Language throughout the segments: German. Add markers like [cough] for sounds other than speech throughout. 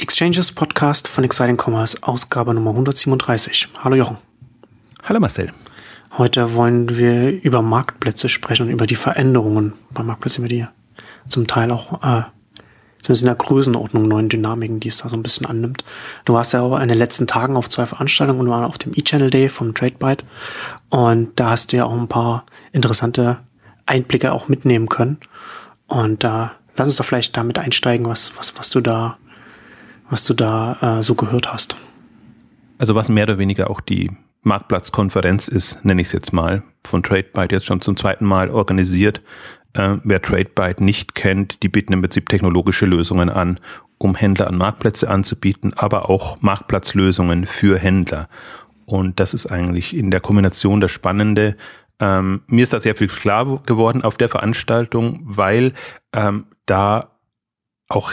Exchanges Podcast von Exciting Commerce, Ausgabe Nummer 137. Hallo Jochen. Hallo Marcel. Heute wollen wir über Marktplätze sprechen und über die Veränderungen bei Marktplätzen, über die zum Teil auch äh, zumindest in der Größenordnung neuen Dynamiken, die es da so ein bisschen annimmt. Du warst ja auch in den letzten Tagen auf zwei Veranstaltungen und waren auf dem E-Channel Day vom TradeByte und da hast du ja auch ein paar interessante Einblicke auch mitnehmen können. Und da äh, lass uns doch vielleicht damit einsteigen, was, was, was du da, was du da äh, so gehört hast. Also was mehr oder weniger auch die Marktplatzkonferenz ist, nenne ich es jetzt mal, von TradeByte jetzt schon zum zweiten Mal organisiert. Äh, wer TradeByte nicht kennt, die bieten im Prinzip technologische Lösungen an, um Händler an Marktplätze anzubieten, aber auch Marktplatzlösungen für Händler. Und das ist eigentlich in der Kombination das Spannende. Ähm, mir ist da sehr viel klar geworden auf der Veranstaltung, weil ähm, da auch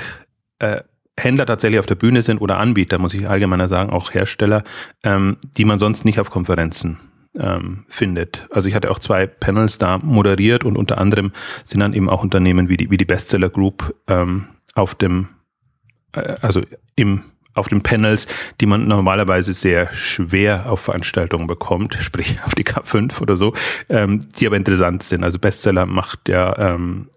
äh, Händler tatsächlich auf der Bühne sind oder Anbieter, muss ich allgemeiner sagen, auch Hersteller, ähm, die man sonst nicht auf Konferenzen ähm, findet. Also ich hatte auch zwei Panels da moderiert und unter anderem sind dann eben auch Unternehmen wie die, wie die Bestseller Group ähm, auf dem, äh, also im auf den Panels, die man normalerweise sehr schwer auf Veranstaltungen bekommt, [laughs] sprich auf die K5 oder so, ähm, die aber interessant sind. Also Bestseller macht der ähm,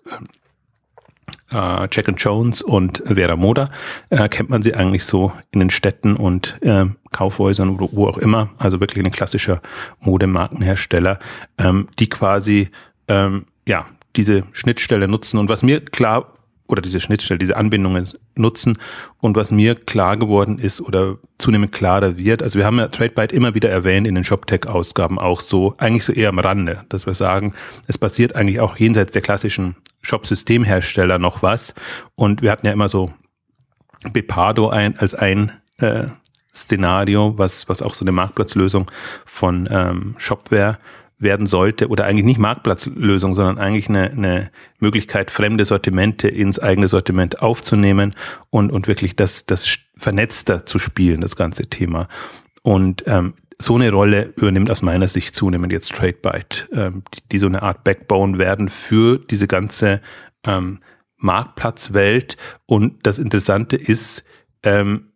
äh, Jack and Jones und Vera Moda, äh, kennt man sie eigentlich so in den Städten und äh, Kaufhäusern oder wo auch immer, also wirklich ein klassischer Modemarkenhersteller, ähm, die quasi ähm, ja diese Schnittstelle nutzen. Und was mir klar oder diese Schnittstelle, diese Anbindungen nutzen. Und was mir klar geworden ist oder zunehmend klarer wird, also wir haben ja TradeByte immer wieder erwähnt in den ShopTech-Ausgaben auch so, eigentlich so eher am Rande, dass wir sagen, es passiert eigentlich auch jenseits der klassischen Shop-Systemhersteller noch was. Und wir hatten ja immer so Bepado ein, als ein äh, Szenario, was, was auch so eine Marktplatzlösung von ähm, Shopware werden sollte oder eigentlich nicht Marktplatzlösung, sondern eigentlich eine, eine Möglichkeit, fremde Sortimente ins eigene Sortiment aufzunehmen und, und wirklich das, das vernetzter zu spielen, das ganze Thema. Und ähm, so eine Rolle übernimmt aus meiner Sicht zunehmend jetzt TradeByte, ähm, die, die so eine Art Backbone werden für diese ganze ähm, Marktplatzwelt. Und das Interessante ist, ähm,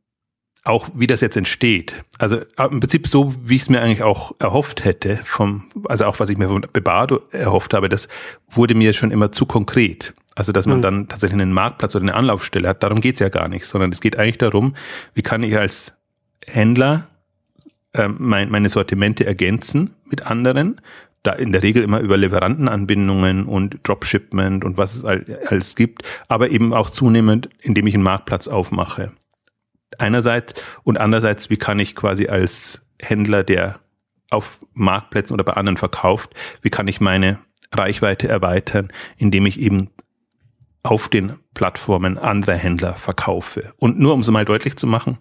auch wie das jetzt entsteht. Also äh, im Prinzip so, wie ich es mir eigentlich auch erhofft hätte, vom, also auch was ich mir von Bebado erhofft habe, das wurde mir schon immer zu konkret. Also dass man mhm. dann tatsächlich einen Marktplatz oder eine Anlaufstelle hat, darum geht's ja gar nicht, sondern es geht eigentlich darum, wie kann ich als Händler ähm, mein, meine Sortimente ergänzen mit anderen. Da in der Regel immer über Lieferantenanbindungen und Dropshipment und was es alles gibt, aber eben auch zunehmend, indem ich einen Marktplatz aufmache. Einerseits und andererseits, wie kann ich quasi als Händler, der auf Marktplätzen oder bei anderen verkauft, wie kann ich meine Reichweite erweitern, indem ich eben auf den Plattformen anderer Händler verkaufe. Und nur um es mal deutlich zu machen,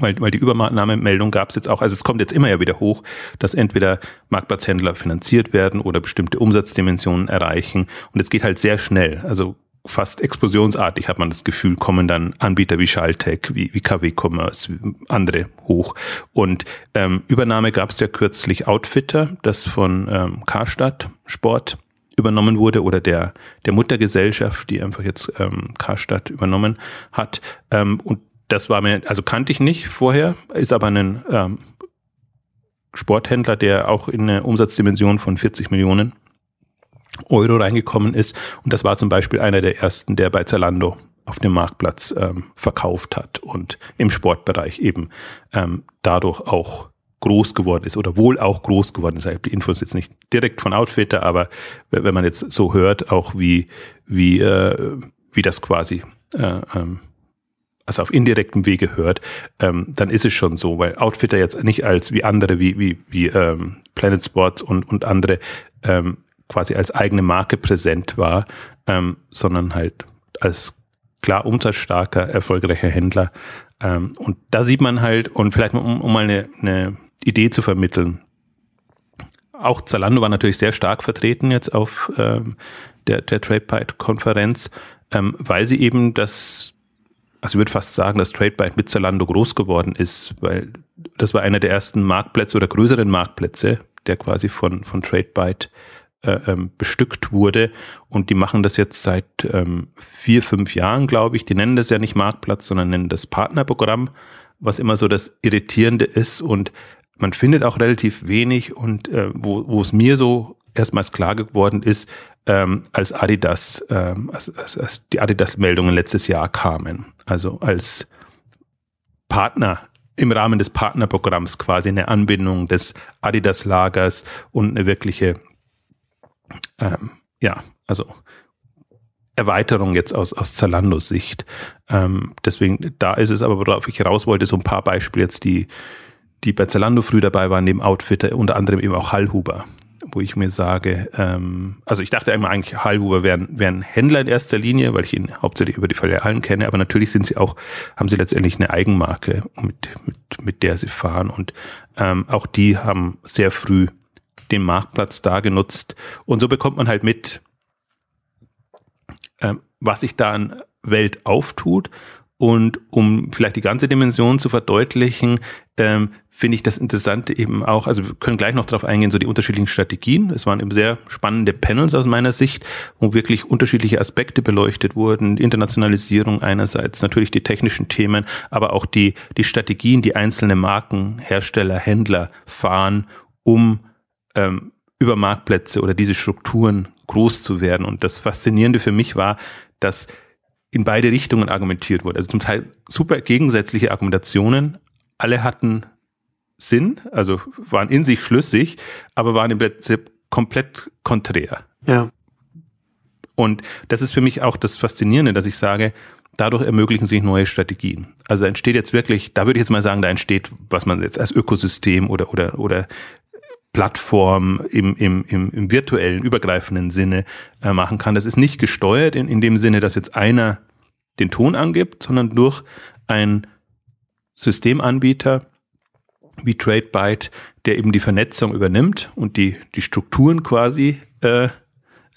weil, weil die Übernahmemeldung gab es jetzt auch, also es kommt jetzt immer ja wieder hoch, dass entweder Marktplatzhändler finanziert werden oder bestimmte Umsatzdimensionen erreichen. Und es geht halt sehr schnell. Also fast explosionsartig hat man das Gefühl, kommen dann Anbieter wie Schaltech, wie, wie KW Commerce, wie andere hoch. Und ähm, Übernahme gab es ja kürzlich Outfitter, das von ähm, Karstadt Sport übernommen wurde oder der, der Muttergesellschaft, die einfach jetzt ähm, Karstadt übernommen hat. Ähm, und das war mir, also kannte ich nicht vorher, ist aber ein ähm, Sporthändler, der auch in eine Umsatzdimension von 40 Millionen Euro reingekommen ist. Und das war zum Beispiel einer der ersten, der bei Zalando auf dem Marktplatz ähm, verkauft hat und im Sportbereich eben ähm, dadurch auch groß geworden ist oder wohl auch groß geworden ist. Ich habe die Infos jetzt nicht direkt von Outfitter, aber wenn man jetzt so hört, auch wie, wie, äh, wie das quasi äh, ähm, also auf indirektem Wege hört, ähm, dann ist es schon so, weil Outfitter jetzt nicht als wie andere, wie, wie, wie ähm, Planet Sports und, und andere ähm, quasi als eigene Marke präsent war, ähm, sondern halt als klar umsatzstarker, erfolgreicher Händler. Ähm, und da sieht man halt, und vielleicht um, um mal eine, eine Idee zu vermitteln, auch Zalando war natürlich sehr stark vertreten jetzt auf ähm, der, der TradePyte-Konferenz, ähm, weil sie eben das also ich würde fast sagen, dass TradeByte mit Zalando groß geworden ist, weil das war einer der ersten Marktplätze oder größeren Marktplätze, der quasi von, von TradeByte äh, ähm, bestückt wurde. Und die machen das jetzt seit ähm, vier, fünf Jahren, glaube ich. Die nennen das ja nicht Marktplatz, sondern nennen das Partnerprogramm, was immer so das Irritierende ist. Und man findet auch relativ wenig und äh, wo, wo es mir so erstmals klar geworden ist, ähm, als Adidas, ähm, als, als, als die Adidas-Meldungen letztes Jahr kamen. Also als Partner im Rahmen des Partnerprogramms quasi eine Anbindung des Adidas-Lagers und eine wirkliche, ähm, ja, also Erweiterung jetzt aus, aus Zalandos Sicht. Ähm, deswegen, da ist es aber, worauf ich raus wollte, so ein paar Beispiele jetzt, die, die bei Zalando früh dabei waren, neben Outfitter, unter anderem eben auch Hallhuber, wo ich mir sage, ähm, also ich dachte immer eigentlich, Hallhuber wären, wären Händler in erster Linie, weil ich ihn hauptsächlich über die Filialen kenne, aber natürlich sind sie auch, haben sie letztendlich eine Eigenmarke, mit, mit, mit der sie fahren. Und ähm, auch die haben sehr früh den Marktplatz da genutzt. Und so bekommt man halt mit, ähm, was sich da an Welt auftut und um vielleicht die ganze Dimension zu verdeutlichen, ähm, finde ich das Interessante eben auch, also wir können gleich noch darauf eingehen, so die unterschiedlichen Strategien. Es waren eben sehr spannende Panels aus meiner Sicht, wo wirklich unterschiedliche Aspekte beleuchtet wurden. Internationalisierung einerseits, natürlich die technischen Themen, aber auch die, die Strategien, die einzelne Marken, Hersteller, Händler fahren, um ähm, über Marktplätze oder diese Strukturen groß zu werden. Und das Faszinierende für mich war, dass in beide Richtungen argumentiert wurde. Also zum Teil super gegensätzliche Argumentationen. Alle hatten Sinn, also waren in sich schlüssig, aber waren im Prinzip komplett konträr. Ja. Und das ist für mich auch das Faszinierende, dass ich sage, dadurch ermöglichen sich neue Strategien. Also entsteht jetzt wirklich, da würde ich jetzt mal sagen, da entsteht, was man jetzt als Ökosystem oder, oder, oder Plattform im, im, im, im virtuellen, übergreifenden Sinne äh, machen kann. Das ist nicht gesteuert in, in dem Sinne, dass jetzt einer den Ton angibt, sondern durch ein Systemanbieter wie TradeByte, der eben die Vernetzung übernimmt und die, die Strukturen quasi äh,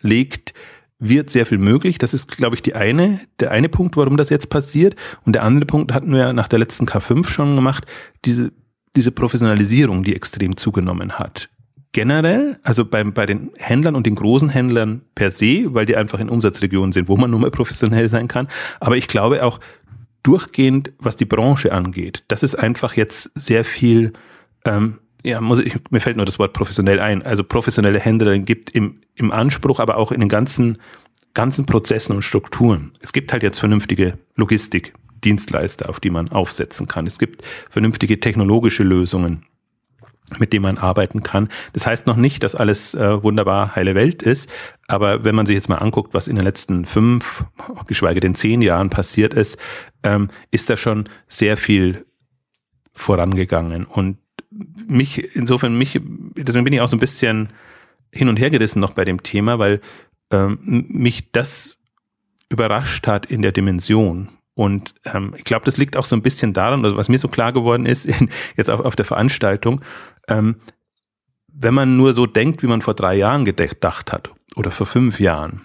legt, wird sehr viel möglich. Das ist, glaube ich, die eine, der eine Punkt, warum das jetzt passiert. Und der andere Punkt hatten wir nach der letzten K5 schon gemacht, diese diese Professionalisierung, die extrem zugenommen hat. Generell, also bei, bei den Händlern und den großen Händlern per se, weil die einfach in Umsatzregionen sind, wo man nur mal professionell sein kann. Aber ich glaube auch durchgehend, was die Branche angeht, das ist einfach jetzt sehr viel, ähm, ja, muss ich, mir fällt nur das Wort professionell ein, also professionelle Händler gibt im, im Anspruch, aber auch in den ganzen, ganzen Prozessen und Strukturen. Es gibt halt jetzt vernünftige Logistik, Dienstleister, auf die man aufsetzen kann. Es gibt vernünftige technologische Lösungen, mit denen man arbeiten kann. Das heißt noch nicht, dass alles äh, wunderbar heile Welt ist, aber wenn man sich jetzt mal anguckt, was in den letzten fünf, geschweige denn zehn Jahren passiert ist, ähm, ist da schon sehr viel vorangegangen. Und mich, insofern mich, deswegen bin ich auch so ein bisschen hin und her gerissen noch bei dem Thema, weil ähm, mich das überrascht hat in der Dimension. Und ähm, ich glaube, das liegt auch so ein bisschen daran, also was mir so klar geworden ist, in, jetzt auf, auf der Veranstaltung, ähm, wenn man nur so denkt, wie man vor drei Jahren gedacht hat oder vor fünf Jahren,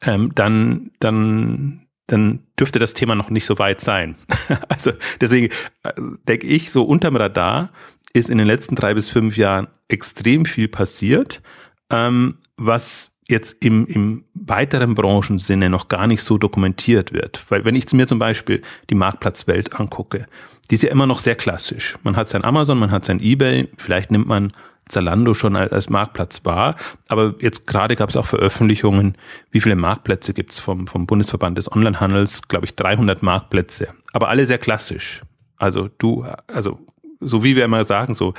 ähm, dann, dann, dann dürfte das Thema noch nicht so weit sein. [laughs] also deswegen äh, denke ich, so unterm Radar ist in den letzten drei bis fünf Jahren extrem viel passiert, ähm, was jetzt im, im weiteren Branchensinne noch gar nicht so dokumentiert wird. Weil wenn ich mir zum Beispiel die Marktplatzwelt angucke, die ist ja immer noch sehr klassisch. Man hat sein Amazon, man hat sein eBay, vielleicht nimmt man Zalando schon als, Marktplatz wahr, aber jetzt gerade gab es auch Veröffentlichungen, wie viele Marktplätze gibt es vom, vom Bundesverband des Onlinehandels, glaube ich 300 Marktplätze, aber alle sehr klassisch. Also du, also so wie wir immer sagen, so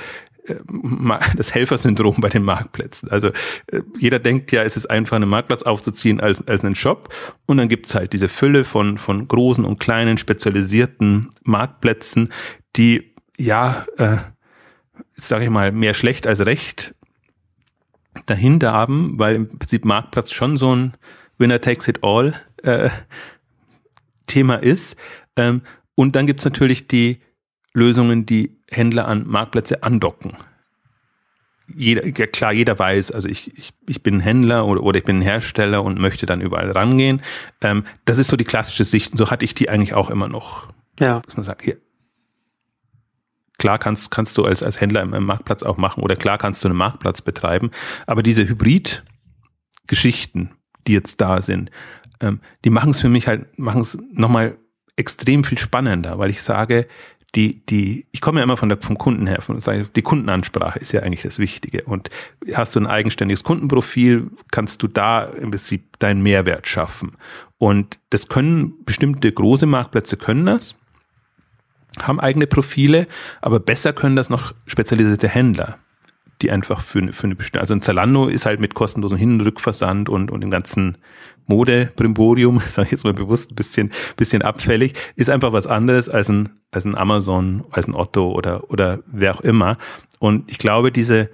[laughs] das Helfersyndrom bei den Marktplätzen. Also äh, jeder denkt ja, es ist einfach, einen Marktplatz aufzuziehen als, als einen Shop. Und dann gibt's halt diese Fülle von, von großen und kleinen spezialisierten Marktplätzen, die ja, äh, sage ich mal, mehr schlecht als recht dahinter haben, weil im Prinzip Marktplatz schon so ein Winner takes it all äh, Thema ist. Ähm, und dann gibt's natürlich die Lösungen, die Händler an Marktplätze andocken. Jeder, ja klar, jeder weiß, also ich, ich, ich bin Händler oder, oder ich bin ein Hersteller und möchte dann überall rangehen. Ähm, das ist so die klassische Sicht. So hatte ich die eigentlich auch immer noch. Ja. Dass man sagt, hier, Klar kannst, kannst du als, als Händler im, im Marktplatz auch machen oder klar kannst du einen Marktplatz betreiben. Aber diese Hybrid-Geschichten, die jetzt da sind, ähm, die machen es für mich halt, machen es nochmal extrem viel spannender, weil ich sage, die, die, ich komme ja immer von der, vom Kunden her, von, die Kundenansprache ist ja eigentlich das Wichtige. Und hast du ein eigenständiges Kundenprofil, kannst du da im Prinzip deinen Mehrwert schaffen. Und das können bestimmte große Marktplätze können das, haben eigene Profile, aber besser können das noch spezialisierte Händler die einfach für, für eine bestimmte, also ein Zalando ist halt mit kostenlosen Hin- und Rückversand und, und dem ganzen Mode-Brimborium, [laughs] sage ich jetzt mal bewusst ein bisschen, bisschen abfällig, ist einfach was anderes als ein, als ein Amazon, als ein Otto oder, oder wer auch immer. Und ich glaube, diese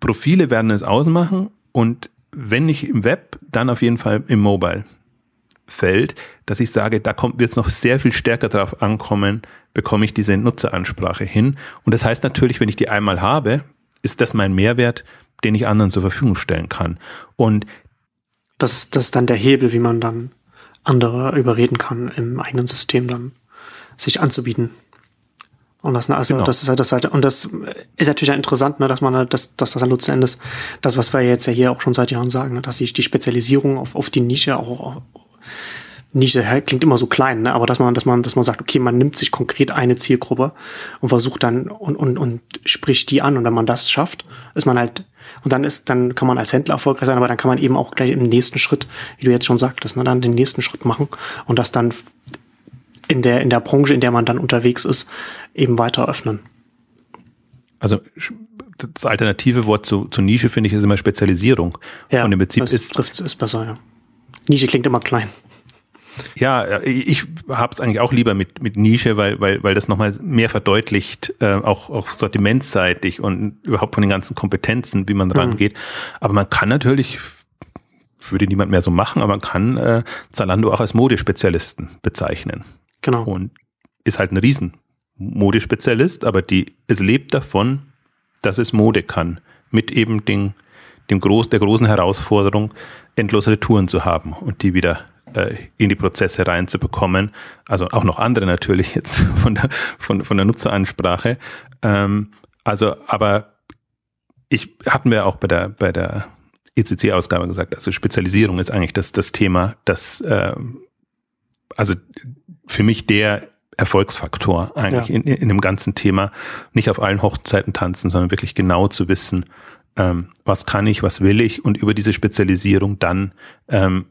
Profile werden es ausmachen und wenn nicht im Web, dann auf jeden Fall im Mobile Feld, dass ich sage, da kommt wird es noch sehr viel stärker darauf ankommen, bekomme ich diese Nutzeransprache hin. Und das heißt natürlich, wenn ich die einmal habe, ist das mein Mehrwert, den ich anderen zur Verfügung stellen kann. Und das, das ist dann der Hebel, wie man dann andere überreden kann, im eigenen System dann sich anzubieten. Und das, also, genau. das ist halt das halt, und das ist natürlich interessant, ne, dass man, halt, dass, dass das dann letzten Endes, das, was wir jetzt ja hier auch schon seit Jahren sagen, ne, dass sich die Spezialisierung auf, auf die Nische auch, Nische klingt immer so klein, ne? aber dass man, dass man, dass man sagt, okay, man nimmt sich konkret eine Zielgruppe und versucht dann und, und, und spricht die an. Und wenn man das schafft, ist man halt, und dann ist, dann kann man als Händler erfolgreich sein, aber dann kann man eben auch gleich im nächsten Schritt, wie du jetzt schon sagtest, ne, dann den nächsten Schritt machen und das dann in der, in der Branche, in der man dann unterwegs ist, eben weiter öffnen. Also das alternative Wort zu, zu Nische finde ich ist immer Spezialisierung. Ja, und im Prinzip das ist, trifft ist besser, ja. Nische klingt immer klein. Ja, ich habe es eigentlich auch lieber mit, mit Nische, weil, weil, weil das nochmal mehr verdeutlicht, äh, auch, auch sortimentseitig und überhaupt von den ganzen Kompetenzen, wie man mhm. rangeht. Aber man kann natürlich, würde niemand mehr so machen, aber man kann äh, Zalando auch als Modespezialisten bezeichnen. Genau. Und ist halt ein riesen Modespezialist, aber die, es lebt davon, dass es Mode kann. Mit eben den, dem groß, der großen Herausforderung, endlose Retouren zu haben und die wieder äh, in die Prozesse reinzubekommen. Also auch noch andere natürlich jetzt [laughs] von der, von, von der Nutzeransprache. Ähm, also, aber ich hatten wir auch bei der, bei der ECC-Ausgabe gesagt, also Spezialisierung ist eigentlich das, das Thema, das, äh, also für mich der Erfolgsfaktor eigentlich ja. in, in dem ganzen Thema. Nicht auf allen Hochzeiten tanzen, sondern wirklich genau zu wissen, ähm, was kann ich, was will ich und über diese Spezialisierung dann ähm,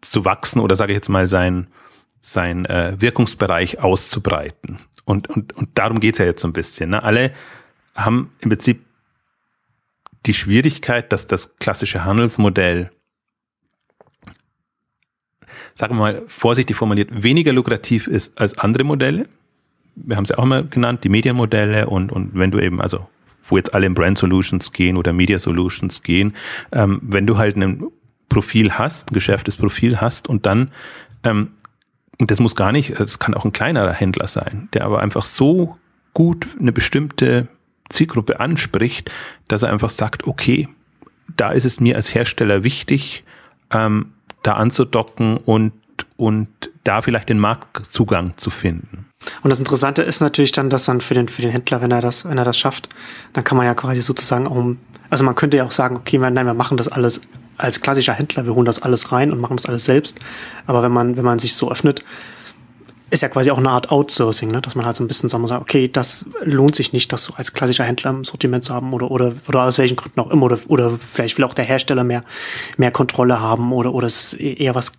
zu wachsen oder sage ich jetzt mal sein, sein äh, Wirkungsbereich auszubreiten. Und, und, und darum geht's ja jetzt so ein bisschen. Ne? Alle haben im Prinzip die Schwierigkeit, dass das klassische Handelsmodell, sagen wir mal vorsichtig formuliert, weniger lukrativ ist als andere Modelle. Wir haben es ja auch mal genannt, die Medienmodelle und, und wenn du eben, also wo jetzt alle in Brand Solutions gehen oder Media Solutions gehen, ähm, wenn du halt einen Profil hast, ein geschärftes Profil hast und dann, ähm, und das muss gar nicht, es kann auch ein kleinerer Händler sein, der aber einfach so gut eine bestimmte Zielgruppe anspricht, dass er einfach sagt, okay, da ist es mir als Hersteller wichtig, ähm, da anzudocken und, und da vielleicht den Marktzugang zu finden. Und das Interessante ist natürlich dann, dass dann für den, für den Händler, wenn er das, wenn er das schafft, dann kann man ja quasi sozusagen auch, also man könnte ja auch sagen, okay, nein, wir machen das alles als klassischer Händler, wir holen das alles rein und machen das alles selbst. Aber wenn man, wenn man sich so öffnet, ist ja quasi auch eine Art Outsourcing, ne? dass man halt so ein bisschen sagen muss, okay, das lohnt sich nicht, das so als klassischer Händler im Sortiment zu haben oder, oder, oder aus welchen Gründen auch immer oder, oder vielleicht will auch der Hersteller mehr, mehr Kontrolle haben oder, oder ist eher was,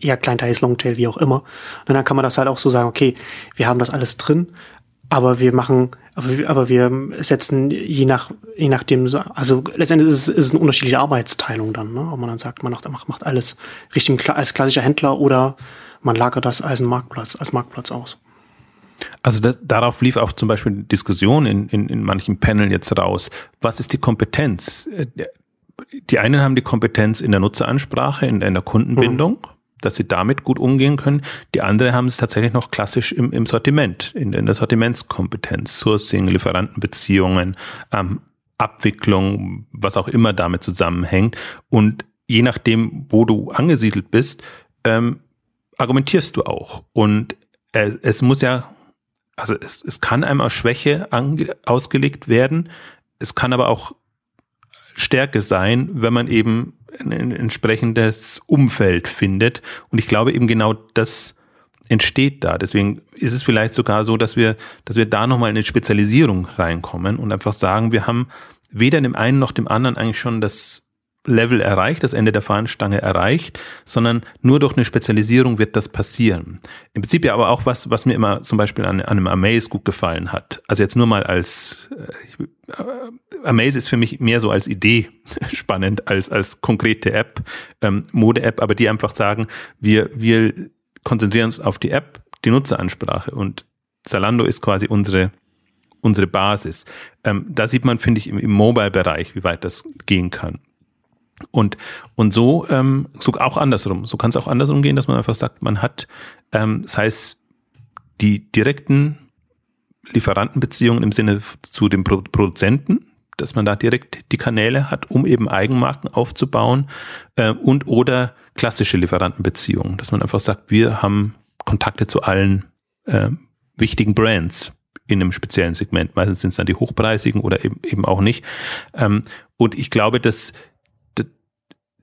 eher Kleinteils, Longtail, wie auch immer. Und dann kann man das halt auch so sagen, okay, wir haben das alles drin, aber wir machen, aber wir setzen je nach, je nachdem, also letztendlich ist es, ist es eine unterschiedliche Arbeitsteilung dann, ne? ob man dann sagt, man macht, macht alles richtig als klassischer Händler oder man lagert das als Marktplatz, als Marktplatz aus. Also das, darauf lief auch zum Beispiel Diskussion in, in, in manchen Panel jetzt raus. Was ist die Kompetenz? Äh, die einen haben die Kompetenz in der Nutzeransprache, in, in der Kundenbindung. Mhm dass sie damit gut umgehen können. Die andere haben es tatsächlich noch klassisch im, im Sortiment, in, in der Sortimentskompetenz, Sourcing, Lieferantenbeziehungen, ähm, Abwicklung, was auch immer damit zusammenhängt. Und je nachdem, wo du angesiedelt bist, ähm, argumentierst du auch. Und es, es muss ja also es, es kann einem aus Schwäche ange, ausgelegt werden, es kann aber auch Stärke sein, wenn man eben ein, ein entsprechendes Umfeld findet. Und ich glaube eben genau das entsteht da. Deswegen ist es vielleicht sogar so, dass wir, dass wir da nochmal in eine Spezialisierung reinkommen und einfach sagen, wir haben weder dem einen noch dem anderen eigentlich schon das Level erreicht, das Ende der Fahnenstange erreicht, sondern nur durch eine Spezialisierung wird das passieren. Im Prinzip ja aber auch was, was mir immer zum Beispiel an, an einem Amaze gut gefallen hat. Also jetzt nur mal als äh, Amaze ist für mich mehr so als Idee [laughs] spannend als als konkrete App, ähm, Mode-App, aber die einfach sagen, wir wir konzentrieren uns auf die App, die Nutzeransprache und Zalando ist quasi unsere unsere Basis. Ähm, da sieht man, finde ich, im, im Mobile-Bereich, wie weit das gehen kann. Und, und so, ähm, so auch andersrum. So kann es auch andersrum gehen, dass man einfach sagt, man hat, ähm, das heißt, die direkten Lieferantenbeziehungen im Sinne zu dem Pro Produzenten, dass man da direkt die Kanäle hat, um eben Eigenmarken aufzubauen äh, und oder klassische Lieferantenbeziehungen, dass man einfach sagt, wir haben Kontakte zu allen äh, wichtigen Brands in einem speziellen Segment. Meistens sind es dann die hochpreisigen oder eben, eben auch nicht. Ähm, und ich glaube, dass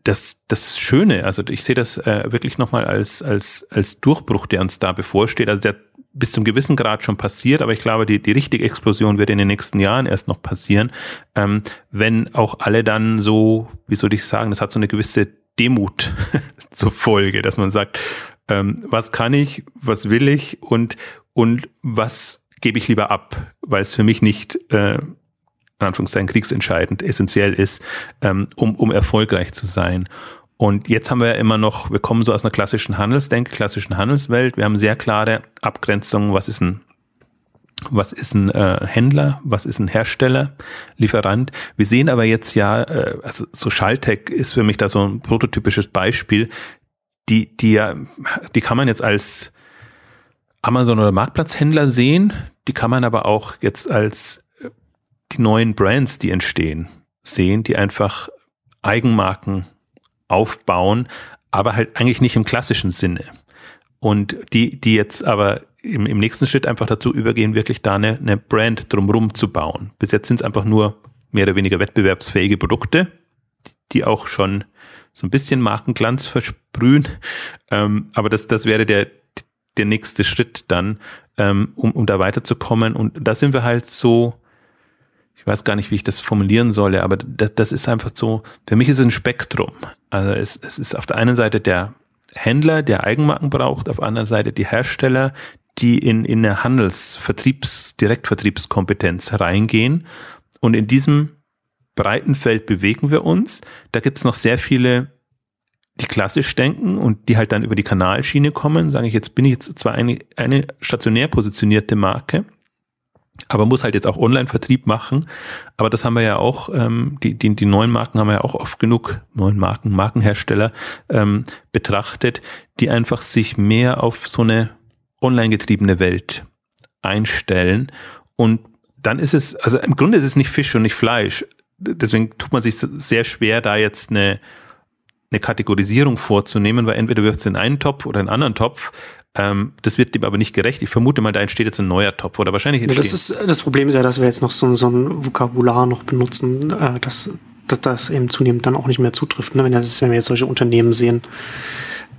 das, das Schöne, also ich sehe das äh, wirklich nochmal als, als, als Durchbruch, der uns da bevorsteht. Also der bis zum gewissen Grad schon passiert, aber ich glaube, die, die richtige Explosion wird in den nächsten Jahren erst noch passieren, ähm, wenn auch alle dann so, wie soll ich sagen, das hat so eine gewisse Demut [laughs] zur Folge, dass man sagt, ähm, was kann ich, was will ich und, und was gebe ich lieber ab, weil es für mich nicht äh, in Anführungszeichen kriegsentscheidend, essentiell ist, ähm, um, um erfolgreich zu sein. Und jetzt haben wir ja immer noch, wir kommen so aus einer klassischen Handelsdenke, klassischen Handelswelt. Wir haben sehr klare Abgrenzungen, was ist ein was ist ein äh, Händler, was ist ein Hersteller, Lieferant. Wir sehen aber jetzt ja, äh, also so Schalltech ist für mich da so ein prototypisches Beispiel, die, die ja, die kann man jetzt als Amazon oder Marktplatzhändler sehen, die kann man aber auch jetzt als die neuen Brands, die entstehen, sehen, die einfach Eigenmarken aufbauen, aber halt eigentlich nicht im klassischen Sinne. Und die, die jetzt aber im, im nächsten Schritt einfach dazu übergehen, wirklich da eine, eine Brand drumrum zu bauen. Bis jetzt sind es einfach nur mehr oder weniger wettbewerbsfähige Produkte, die auch schon so ein bisschen Markenglanz versprühen. Ähm, aber das, das wäre der, der nächste Schritt dann, ähm, um, um da weiterzukommen. Und da sind wir halt so, ich weiß gar nicht, wie ich das formulieren solle, aber das, das ist einfach so, für mich ist es ein Spektrum. Also es, es ist auf der einen Seite der Händler, der Eigenmarken braucht, auf der anderen Seite die Hersteller, die in, in eine Handelsvertriebs-, Direktvertriebskompetenz reingehen. Und in diesem breiten Feld bewegen wir uns. Da gibt es noch sehr viele, die klassisch denken und die halt dann über die Kanalschiene kommen, sage ich, jetzt bin ich jetzt zwar eine, eine stationär positionierte Marke, aber muss halt jetzt auch Online-Vertrieb machen. Aber das haben wir ja auch, ähm, die, die, die neuen Marken haben wir ja auch oft genug, neuen Marken, Markenhersteller ähm, betrachtet, die einfach sich mehr auf so eine online getriebene Welt einstellen. Und dann ist es, also im Grunde ist es nicht Fisch und nicht Fleisch. Deswegen tut man sich sehr schwer, da jetzt eine, eine Kategorisierung vorzunehmen, weil entweder wirft es in einen Topf oder in einen anderen Topf. Ähm, das wird dem aber nicht gerecht. Ich vermute mal, da entsteht jetzt ein neuer Topf oder wahrscheinlich entsteht. Das, ist, das Problem ist ja, dass wir jetzt noch so, so ein Vokabular noch benutzen, äh, dass, dass das eben zunehmend dann auch nicht mehr zutrifft. Ne? Wenn, das, wenn wir jetzt solche Unternehmen sehen,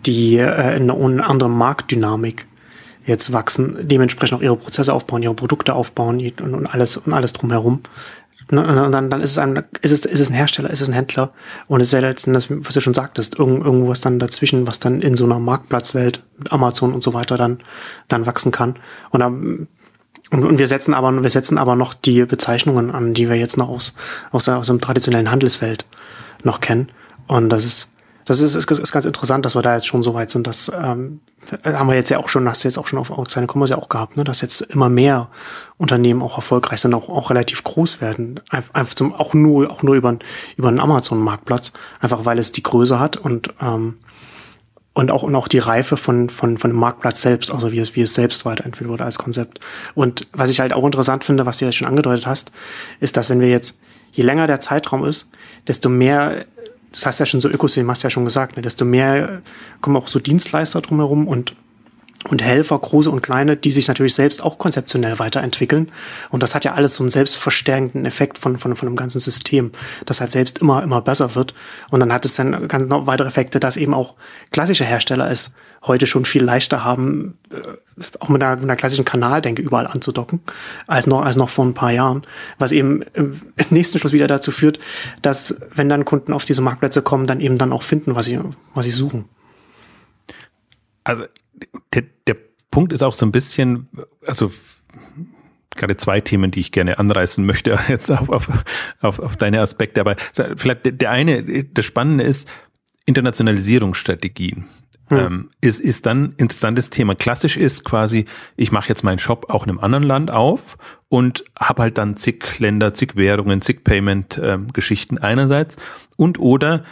die äh, in einer anderen Marktdynamik jetzt wachsen, dementsprechend auch ihre Prozesse aufbauen, ihre Produkte aufbauen und, und alles und alles drumherum. Ne, und dann, dann ist es ein, ist es, ist es ein Hersteller, ist es ein Händler. Und es ist ja letztendlich, was du schon sagtest, irgend, irgendwo ist dann dazwischen, was dann in so einer Marktplatzwelt mit Amazon und so weiter dann, dann wachsen kann. Und dann, und, und wir setzen aber, wir setzen aber noch die Bezeichnungen an, die wir jetzt noch aus, aus, der, aus dem traditionellen Handelswelt noch kennen. Und das ist, das ist, ist, ist ganz interessant, dass wir da jetzt schon so weit sind. Das ähm, haben wir jetzt ja auch schon, hast du jetzt auch schon auf seine Commerce ja auch gehabt, ne? dass jetzt immer mehr Unternehmen auch erfolgreich sind, auch, auch relativ groß werden. Einfach zum, auch nur, auch nur über, über einen Amazon-Marktplatz, einfach weil es die Größe hat und, ähm, und auch, und auch die Reife von, von, von dem Marktplatz selbst, also wie es, wie es selbst weiterentwickelt wurde als Konzept. Und was ich halt auch interessant finde, was du ja schon angedeutet hast, ist, dass wenn wir jetzt, je länger der Zeitraum ist, desto mehr das heißt ja schon so Ökosystem, hast ja schon gesagt, ne, desto mehr kommen auch so Dienstleister drumherum und und Helfer, große und kleine, die sich natürlich selbst auch konzeptionell weiterentwickeln. Und das hat ja alles so einen selbstverstärkenden Effekt von, von, von einem ganzen System, das halt selbst immer, immer besser wird. Und dann hat es dann ganz noch weitere Effekte, dass eben auch klassische Hersteller es heute schon viel leichter haben, äh, auch mit einer, mit einer klassischen Kanaldenke überall anzudocken, als noch, als noch vor ein paar Jahren. Was eben im nächsten Schluss wieder dazu führt, dass, wenn dann Kunden auf diese Marktplätze kommen, dann eben dann auch finden, was sie, was sie suchen. Also der, der Punkt ist auch so ein bisschen, also gerade zwei Themen, die ich gerne anreißen möchte, [laughs] jetzt auf, auf, auf, auf deine Aspekte. Aber vielleicht der eine, das Spannende ist Internationalisierungsstrategien. Hm. Ähm, ist, ist dann interessantes Thema. Klassisch ist quasi, ich mache jetzt meinen Shop auch in einem anderen Land auf und habe halt dann zig Länder, zig Währungen, zig Payment-Geschichten ähm, einerseits und oder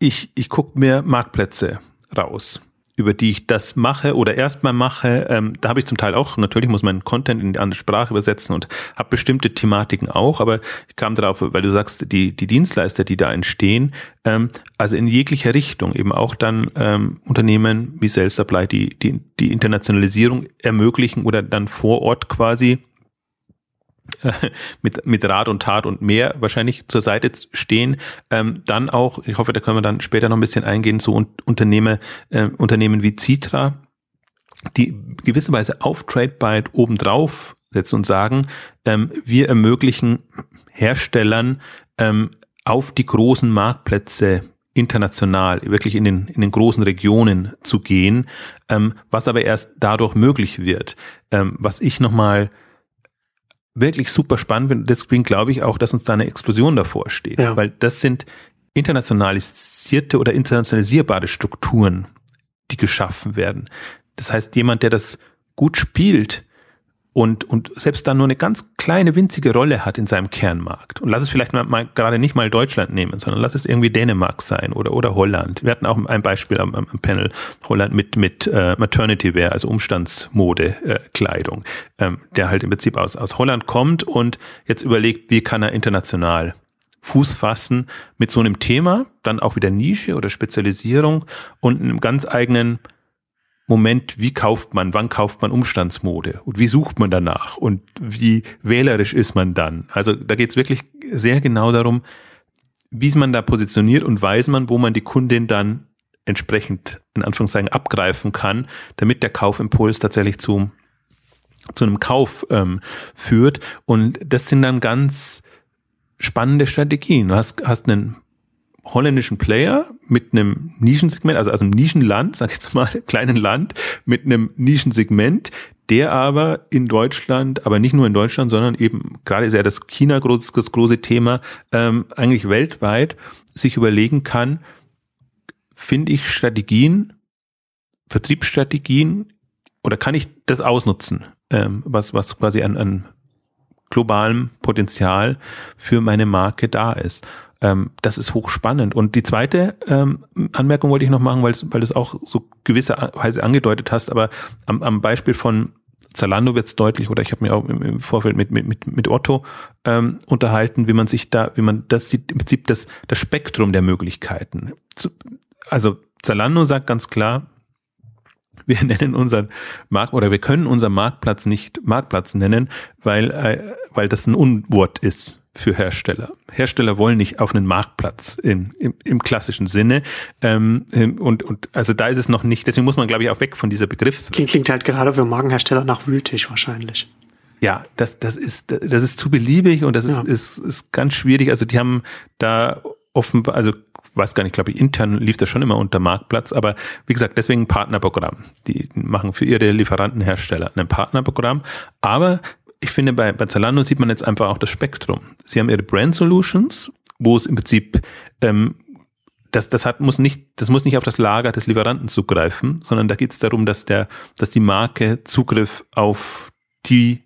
ich, ich gucke mir Marktplätze raus über die ich das mache oder erstmal mache, ähm, da habe ich zum Teil auch, natürlich muss man Content in die andere Sprache übersetzen und habe bestimmte Thematiken auch, aber ich kam darauf, weil du sagst, die, die Dienstleister, die da entstehen, ähm, also in jeglicher Richtung, eben auch dann ähm, Unternehmen wie Sales Supply, die, die die Internationalisierung ermöglichen oder dann vor Ort quasi [laughs] mit, mit Rat und Tat und mehr wahrscheinlich zur Seite stehen. Ähm, dann auch, ich hoffe, da können wir dann später noch ein bisschen eingehen, so Unternehmer, äh, Unternehmen wie Citra, die gewisserweise auf TradeByte obendrauf setzen und sagen, ähm, wir ermöglichen Herstellern ähm, auf die großen Marktplätze international, wirklich in den, in den großen Regionen zu gehen, ähm, was aber erst dadurch möglich wird. Ähm, was ich nochmal wirklich super spannend finde. Deswegen glaube ich auch, dass uns da eine Explosion davor steht. Ja. Weil das sind internationalisierte oder internationalisierbare Strukturen, die geschaffen werden. Das heißt, jemand, der das gut spielt, und, und selbst dann nur eine ganz kleine, winzige Rolle hat in seinem Kernmarkt. Und lass es vielleicht mal, mal gerade nicht mal Deutschland nehmen, sondern lass es irgendwie Dänemark sein oder, oder Holland. Wir hatten auch ein Beispiel am, am Panel Holland mit, mit äh, Maternity Wear, also Umstandsmode-Kleidung, äh, ähm, der halt im Prinzip aus, aus Holland kommt und jetzt überlegt, wie kann er international Fuß fassen mit so einem Thema, dann auch wieder Nische oder Spezialisierung und einem ganz eigenen Moment, wie kauft man, wann kauft man Umstandsmode und wie sucht man danach und wie wählerisch ist man dann. Also da geht es wirklich sehr genau darum, wie man da positioniert und weiß man, wo man die Kundin dann entsprechend in Anführungszeichen abgreifen kann, damit der Kaufimpuls tatsächlich zu, zu einem Kauf ähm, führt. Und das sind dann ganz spannende Strategien. Du hast, hast einen holländischen Player mit einem Nischensegment, also, also einem Nischenland, [laughs] sag ich jetzt mal, kleinen Land mit einem Nischensegment, der aber in Deutschland, aber nicht nur in Deutschland, sondern eben gerade ist ja das China groß, das große Thema, ähm, eigentlich weltweit sich überlegen kann, finde ich Strategien, Vertriebsstrategien oder kann ich das ausnutzen, ähm, was, was quasi an, an globalem Potenzial für meine Marke da ist. Ähm, das ist hochspannend. Und die zweite ähm, Anmerkung wollte ich noch machen, weil, du es auch so gewisserweise angedeutet hast, aber am, am Beispiel von Zalando wird es deutlich, oder ich habe mir auch im, Vorfeld mit, mit, mit, mit Otto ähm, unterhalten, wie man sich da, wie man das sieht, im Prinzip das, das Spektrum der Möglichkeiten. Also Zalando sagt ganz klar, [laughs] wir nennen unseren Markt oder wir können unseren Marktplatz nicht Marktplatz nennen, weil, äh, weil das ein Unwort ist für Hersteller. Hersteller wollen nicht auf einen Marktplatz in, im, im klassischen Sinne. Ähm, ähm, und, und also da ist es noch nicht, deswegen muss man, glaube ich, auch weg von dieser Begriffs. Klingt, klingt halt gerade für Magenhersteller nach Wühltisch wahrscheinlich. Ja, das, das ist, das ist zu beliebig und das ist, ja. ist, ist ganz schwierig. Also die haben da offenbar, also weiß gar nicht, glaube ich, intern lief das schon immer unter Marktplatz, aber wie gesagt, deswegen ein Partnerprogramm. Die machen für ihre Lieferantenhersteller ein Partnerprogramm. Aber ich finde, bei, bei Zalando sieht man jetzt einfach auch das Spektrum. Sie haben ihre Brand Solutions, wo es im Prinzip ähm, das, das hat, muss nicht, das muss nicht auf das Lager des Lieferanten zugreifen, sondern da geht es darum, dass der, dass die Marke Zugriff auf die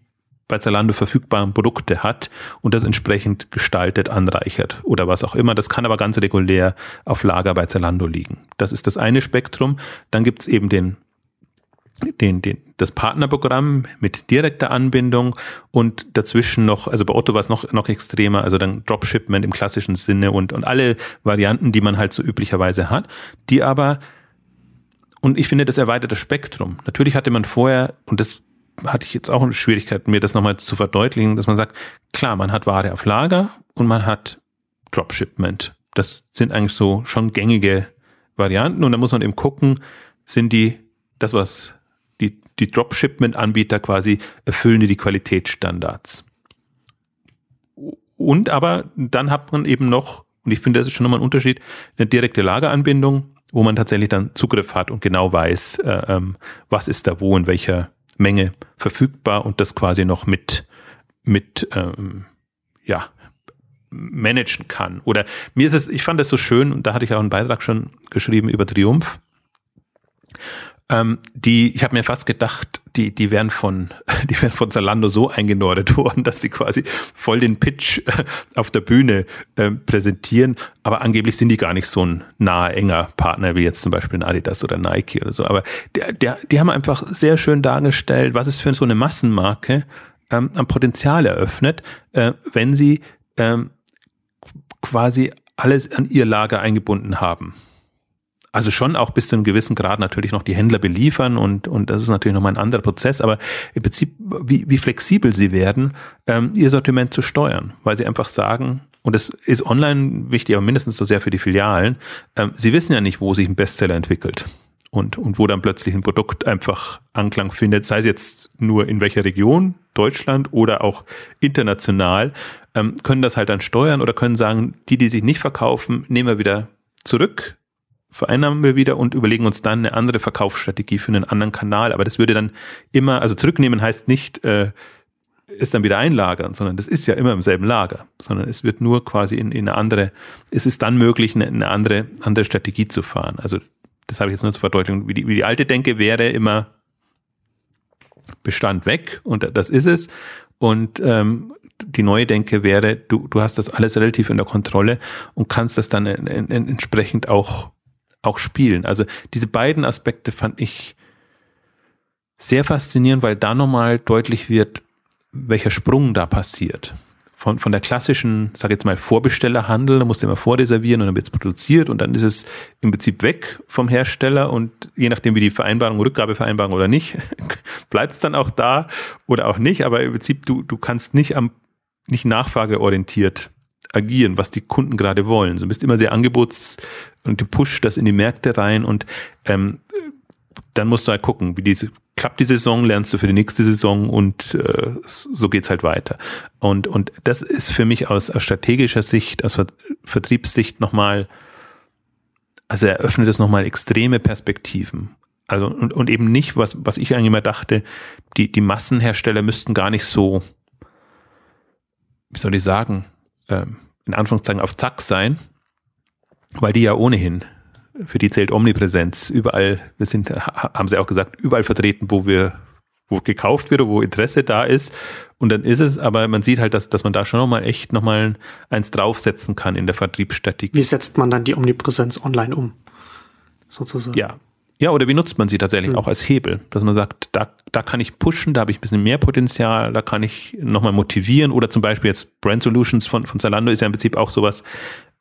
bei Zalando verfügbaren Produkte hat und das entsprechend gestaltet, anreichert oder was auch immer. Das kann aber ganz regulär auf Lager bei Zalando liegen. Das ist das eine Spektrum. Dann gibt es eben den den, den, das Partnerprogramm mit direkter Anbindung und dazwischen noch, also bei Otto war es noch, noch extremer, also dann Dropshipment im klassischen Sinne und, und alle Varianten, die man halt so üblicherweise hat, die aber und ich finde, das erweitert das Spektrum. Natürlich hatte man vorher, und das hatte ich jetzt auch eine Schwierigkeit, mir das nochmal zu verdeutlichen, dass man sagt, klar, man hat Ware auf Lager und man hat Dropshipment. Das sind eigentlich so schon gängige Varianten und da muss man eben gucken, sind die, das was die, die Dropshipment-Anbieter quasi erfüllen die Qualitätsstandards. Und aber dann hat man eben noch, und ich finde, das ist schon nochmal ein Unterschied, eine direkte Lageranbindung, wo man tatsächlich dann Zugriff hat und genau weiß, äh, ähm, was ist da wo in welcher Menge verfügbar und das quasi noch mit, mit ähm, ja, managen kann. Oder mir ist es, ich fand das so schön, und da hatte ich auch einen Beitrag schon geschrieben über Triumph. Ähm, die, ich habe mir fast gedacht, die, die wären von, [laughs] die wären von Zalando so eingenordet [laughs] worden, dass sie quasi voll den Pitch äh, auf der Bühne äh, präsentieren. Aber angeblich sind die gar nicht so ein naher, enger Partner wie jetzt zum Beispiel Adidas oder Nike oder so. Aber der, der, die haben einfach sehr schön dargestellt, was es für so eine Massenmarke ähm, am Potenzial eröffnet, äh, wenn sie ähm, quasi alles an ihr Lager eingebunden haben also schon auch bis zu einem gewissen Grad natürlich noch die Händler beliefern und, und das ist natürlich nochmal ein anderer Prozess, aber im Prinzip, wie, wie flexibel sie werden, ähm, ihr Sortiment zu steuern, weil sie einfach sagen, und das ist online wichtig, aber mindestens so sehr für die Filialen, ähm, sie wissen ja nicht, wo sich ein Bestseller entwickelt und, und wo dann plötzlich ein Produkt einfach Anklang findet, sei es jetzt nur in welcher Region, Deutschland oder auch international, ähm, können das halt dann steuern oder können sagen, die, die sich nicht verkaufen, nehmen wir wieder zurück, vereinnahmen wir wieder und überlegen uns dann eine andere Verkaufsstrategie für einen anderen Kanal. Aber das würde dann immer, also zurücknehmen heißt nicht, äh, ist dann wieder einlagern, sondern das ist ja immer im selben Lager, sondern es wird nur quasi in, in eine andere, es ist dann möglich, eine, eine andere, andere Strategie zu fahren. Also das habe ich jetzt nur zur Verdeutlichung. Wie die, wie die alte Denke wäre immer Bestand weg und das ist es. Und ähm, die neue Denke wäre, du, du hast das alles relativ in der Kontrolle und kannst das dann in, in, entsprechend auch auch spielen. Also diese beiden Aspekte fand ich sehr faszinierend, weil da nochmal deutlich wird, welcher Sprung da passiert. Von, von der klassischen, sag jetzt mal, Vorbestellerhandel, da musst du immer vorreservieren und dann wird es produziert und dann ist es im Prinzip weg vom Hersteller und je nachdem, wie die Vereinbarung, Rückgabevereinbarung oder nicht, [laughs] bleibt es dann auch da oder auch nicht, aber im Prinzip, du, du kannst nicht am, nicht nachfrageorientiert agieren, was die Kunden gerade wollen. Du bist immer sehr angebots- und du pusht das in die Märkte rein und ähm, dann musst du halt gucken, wie diese klappt die Saison, lernst du für die nächste Saison und äh, so geht's halt weiter. Und und das ist für mich aus, aus strategischer Sicht, aus Vertriebssicht nochmal, also eröffnet es nochmal extreme Perspektiven. Also und, und eben nicht, was was ich eigentlich immer dachte, die die Massenhersteller müssten gar nicht so, wie soll ich sagen, ähm, in Anführungszeichen auf Zack sein, weil die ja ohnehin, für die zählt Omnipräsenz. Überall, wir sind, haben sie auch gesagt, überall vertreten, wo wir, wo gekauft wird, wo Interesse da ist. Und dann ist es, aber man sieht halt, dass, dass man da schon nochmal echt nochmal eins draufsetzen kann in der Vertriebsstrategie. Wie setzt man dann die Omnipräsenz online um? Sozusagen. Ja, ja, oder wie nutzt man sie tatsächlich mhm. auch als Hebel? Dass man sagt, da, da kann ich pushen, da habe ich ein bisschen mehr Potenzial, da kann ich nochmal motivieren. Oder zum Beispiel jetzt Brand Solutions von, von Zalando ist ja im Prinzip auch sowas,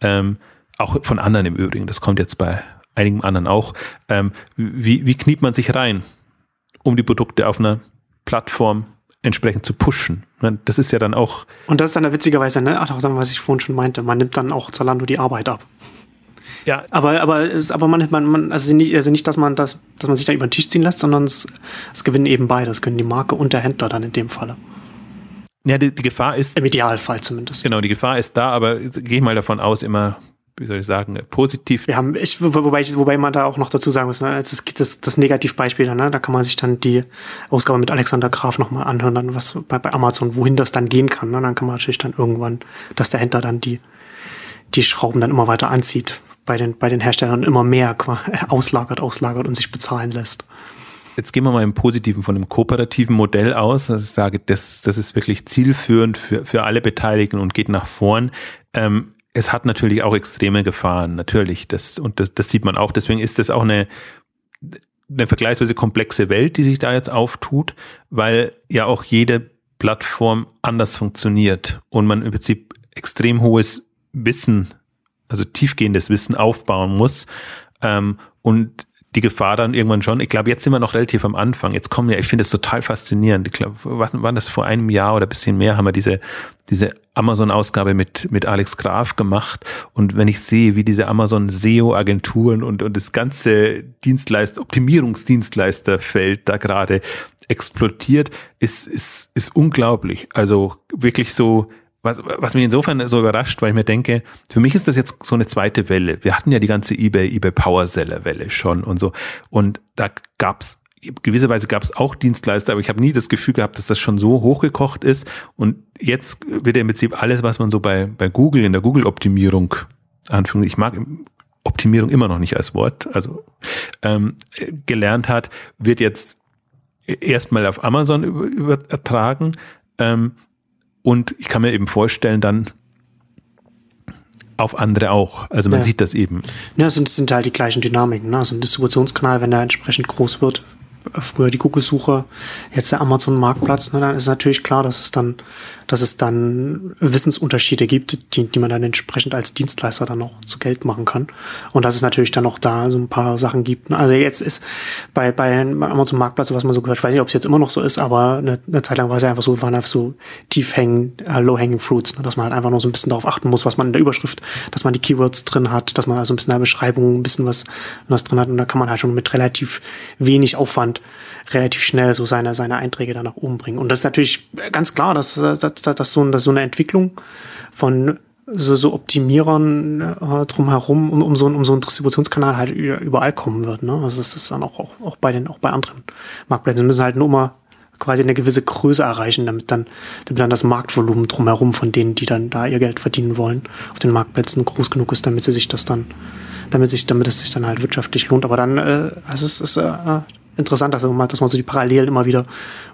ähm, auch von anderen im Übrigen, das kommt jetzt bei einigen anderen auch. Ähm, wie, wie kniet man sich rein, um die Produkte auf einer Plattform entsprechend zu pushen. Ne, das ist ja dann auch. Und das ist dann witzigerweise, ne, ach, was ich vorhin schon meinte, man nimmt dann auch Zalando die Arbeit ab. Ja. Aber, aber, aber man, man, man also nicht, also nicht, dass man das, dass man sich da über den Tisch ziehen lässt, sondern es, es gewinnen eben beide. Es können die Marke und der Händler dann in dem Falle. Ja, die, die Gefahr ist. Im Idealfall zumindest. Genau, die Gefahr ist da, aber gehe ich mal davon aus, immer wie soll ich sagen, positiv. Wir haben, ich, wobei, ich, wobei man da auch noch dazu sagen muss, ne, das, das, das Negativbeispiel, ne, da kann man sich dann die Ausgabe mit Alexander Graf nochmal anhören, dann was bei, bei Amazon, wohin das dann gehen kann. Ne, dann kann man natürlich dann irgendwann, dass der Händler dann die, die Schrauben dann immer weiter anzieht, bei den, bei den Herstellern immer mehr auslagert, auslagert und sich bezahlen lässt. Jetzt gehen wir mal im Positiven von einem kooperativen Modell aus. Also ich sage, das, das ist wirklich zielführend für, für alle Beteiligten und geht nach vorn. Ähm, es hat natürlich auch extreme Gefahren, natürlich. Das, und das, das sieht man auch. Deswegen ist das auch eine, eine vergleichsweise komplexe Welt, die sich da jetzt auftut, weil ja auch jede Plattform anders funktioniert und man im Prinzip extrem hohes Wissen also tiefgehendes Wissen aufbauen muss. Ähm, und die Gefahr dann irgendwann schon. Ich glaube, jetzt sind wir noch relativ am Anfang. Jetzt kommen ja, ich finde es total faszinierend. Ich glaube, war das vor einem Jahr oder bisschen mehr haben wir diese, diese Amazon-Ausgabe mit, mit Alex Graf gemacht. Und wenn ich sehe, wie diese Amazon SEO-Agenturen und, und das ganze Dienstleister, Optimierungsdienstleisterfeld da gerade explodiert, ist, ist, ist unglaublich. Also wirklich so, was, was mich insofern so überrascht, weil ich mir denke, für mich ist das jetzt so eine zweite Welle. Wir hatten ja die ganze eBay, eBay Power Seller Welle schon und so. Und da gab's gewisserweise gab es auch Dienstleister, aber ich habe nie das Gefühl gehabt, dass das schon so hochgekocht ist. Und jetzt wird ja im Prinzip alles, was man so bei, bei Google, in der Google-Optimierung anführen, ich mag Optimierung immer noch nicht als Wort, also ähm, gelernt hat, wird jetzt erstmal auf Amazon übertragen. Ähm, und ich kann mir eben vorstellen, dann auf andere auch. Also man ja. sieht das eben. Ja, es sind, sind halt die gleichen Dynamiken. Ne? Also ein Distributionskanal, wenn der entsprechend groß wird, früher die Google-Suche, jetzt der Amazon-Marktplatz, ne, dann ist natürlich klar, dass es dann, dass es dann Wissensunterschiede gibt, die, die man dann entsprechend als Dienstleister dann auch zu Geld machen kann. Und dass es natürlich dann auch da so ein paar Sachen gibt. Also jetzt ist bei, bei Amazon-Marktplatz, was man so gehört, ich weiß nicht, ob es jetzt immer noch so ist, aber eine, eine Zeit lang war es ja einfach so, waren einfach so tief hängen, uh, low-hanging fruits, ne, dass man halt einfach nur so ein bisschen darauf achten muss, was man in der Überschrift, dass man die Keywords drin hat, dass man also ein bisschen in der Beschreibung ein bisschen was, was drin hat. Und da kann man halt schon mit relativ wenig Aufwand relativ schnell so seine, seine Einträge da nach oben bringen. Und das ist natürlich ganz klar, dass, dass, dass, so, dass so eine Entwicklung von so, so Optimierern äh, drumherum um, um, so, um so einen Distributionskanal halt überall kommen wird. Ne? Also das ist dann auch, auch, auch bei den auch bei anderen Marktplätzen. Sie müssen halt nur mal quasi eine gewisse Größe erreichen, damit dann, damit dann das Marktvolumen drumherum von denen, die dann da ihr Geld verdienen wollen, auf den Marktplätzen groß genug ist, damit sie sich das dann, damit sich, damit es sich dann halt wirtschaftlich lohnt. Aber dann, äh, also es ist äh, interessant, dass man, dass man so die Parallelen immer wieder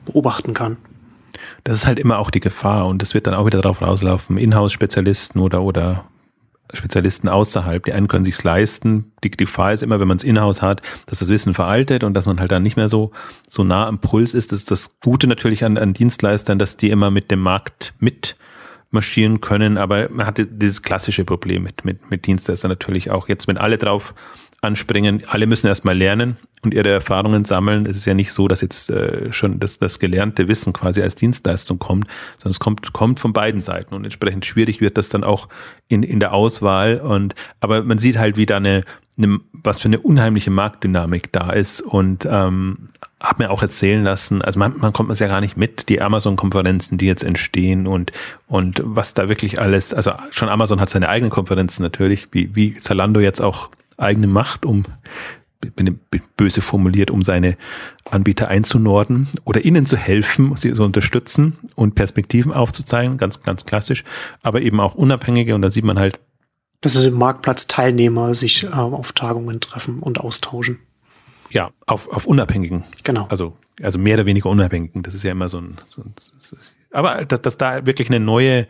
beobachten kann. Das ist halt immer auch die Gefahr und es wird dann auch wieder darauf rauslaufen, Inhouse-Spezialisten oder, oder Spezialisten außerhalb. Die einen können sich's leisten. Die Gefahr ist immer, wenn man es in-house hat, dass das Wissen veraltet und dass man halt dann nicht mehr so, so nah am Puls ist. Das ist das Gute natürlich an, an Dienstleistern, dass die immer mit dem Markt mit marschieren können, aber man hatte dieses klassische Problem mit, mit, mit Dienstleistern natürlich auch. Jetzt, wenn alle drauf anspringen. Alle müssen erstmal lernen und ihre Erfahrungen sammeln. Es ist ja nicht so, dass jetzt äh, schon das, das gelernte Wissen quasi als Dienstleistung kommt, sondern es kommt, kommt von beiden Seiten und entsprechend schwierig wird das dann auch in, in der Auswahl. Und aber man sieht halt, wie da eine, eine was für eine unheimliche Marktdynamik da ist und ähm, hat mir auch erzählen lassen, also man, man kommt es ja gar nicht mit, die Amazon-Konferenzen, die jetzt entstehen und, und was da wirklich alles, also schon Amazon hat seine eigenen Konferenzen natürlich, wie, wie Zalando jetzt auch eigene Macht, um bin böse formuliert, um seine Anbieter einzunorden oder ihnen zu helfen, sie zu unterstützen und Perspektiven aufzuzeigen, ganz, ganz klassisch, aber eben auch unabhängige und da sieht man halt. Dass also Marktplatzteilnehmer sich äh, auf Tagungen treffen und austauschen. Ja, auf, auf Unabhängigen. Genau. Also, also mehr oder weniger Unabhängigen. Das ist ja immer so ein, so ein aber dass, dass da wirklich eine neue,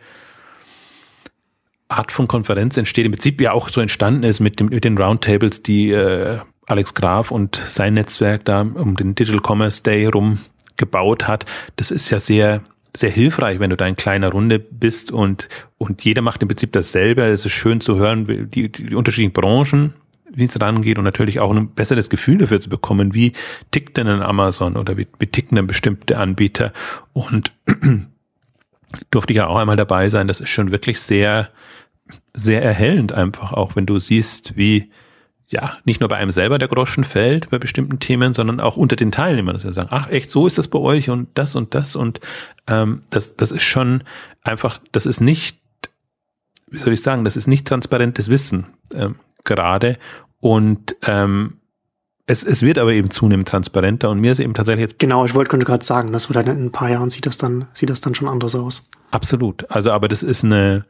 Art von Konferenz entsteht, im Prinzip ja auch so entstanden ist mit, dem, mit den Roundtables, die äh, Alex Graf und sein Netzwerk da um den Digital Commerce Day rum gebaut hat. Das ist ja sehr, sehr hilfreich, wenn du da in kleiner Runde bist und, und jeder macht im Prinzip dasselbe. Es ist schön zu hören, die, die unterschiedlichen Branchen, wie es rangeht und natürlich auch ein besseres Gefühl dafür zu bekommen, wie tickt denn ein Amazon oder wie, wie ticken denn bestimmte Anbieter und durfte ich ja auch einmal dabei sein. Das ist schon wirklich sehr, sehr erhellend einfach auch, wenn du siehst, wie ja, nicht nur bei einem selber der Groschen fällt bei bestimmten Themen, sondern auch unter den Teilnehmern, dass sie sagen, ach echt, so ist das bei euch und das und das und ähm, das, das ist schon einfach, das ist nicht, wie soll ich sagen, das ist nicht transparentes Wissen ähm, gerade und ähm, es, es wird aber eben zunehmend transparenter und mir ist eben tatsächlich jetzt. Genau, ich wollte gerade sagen, das wird in ein paar Jahren sieht das dann, sieht das dann schon anders aus. Absolut. Also, aber das ist eine,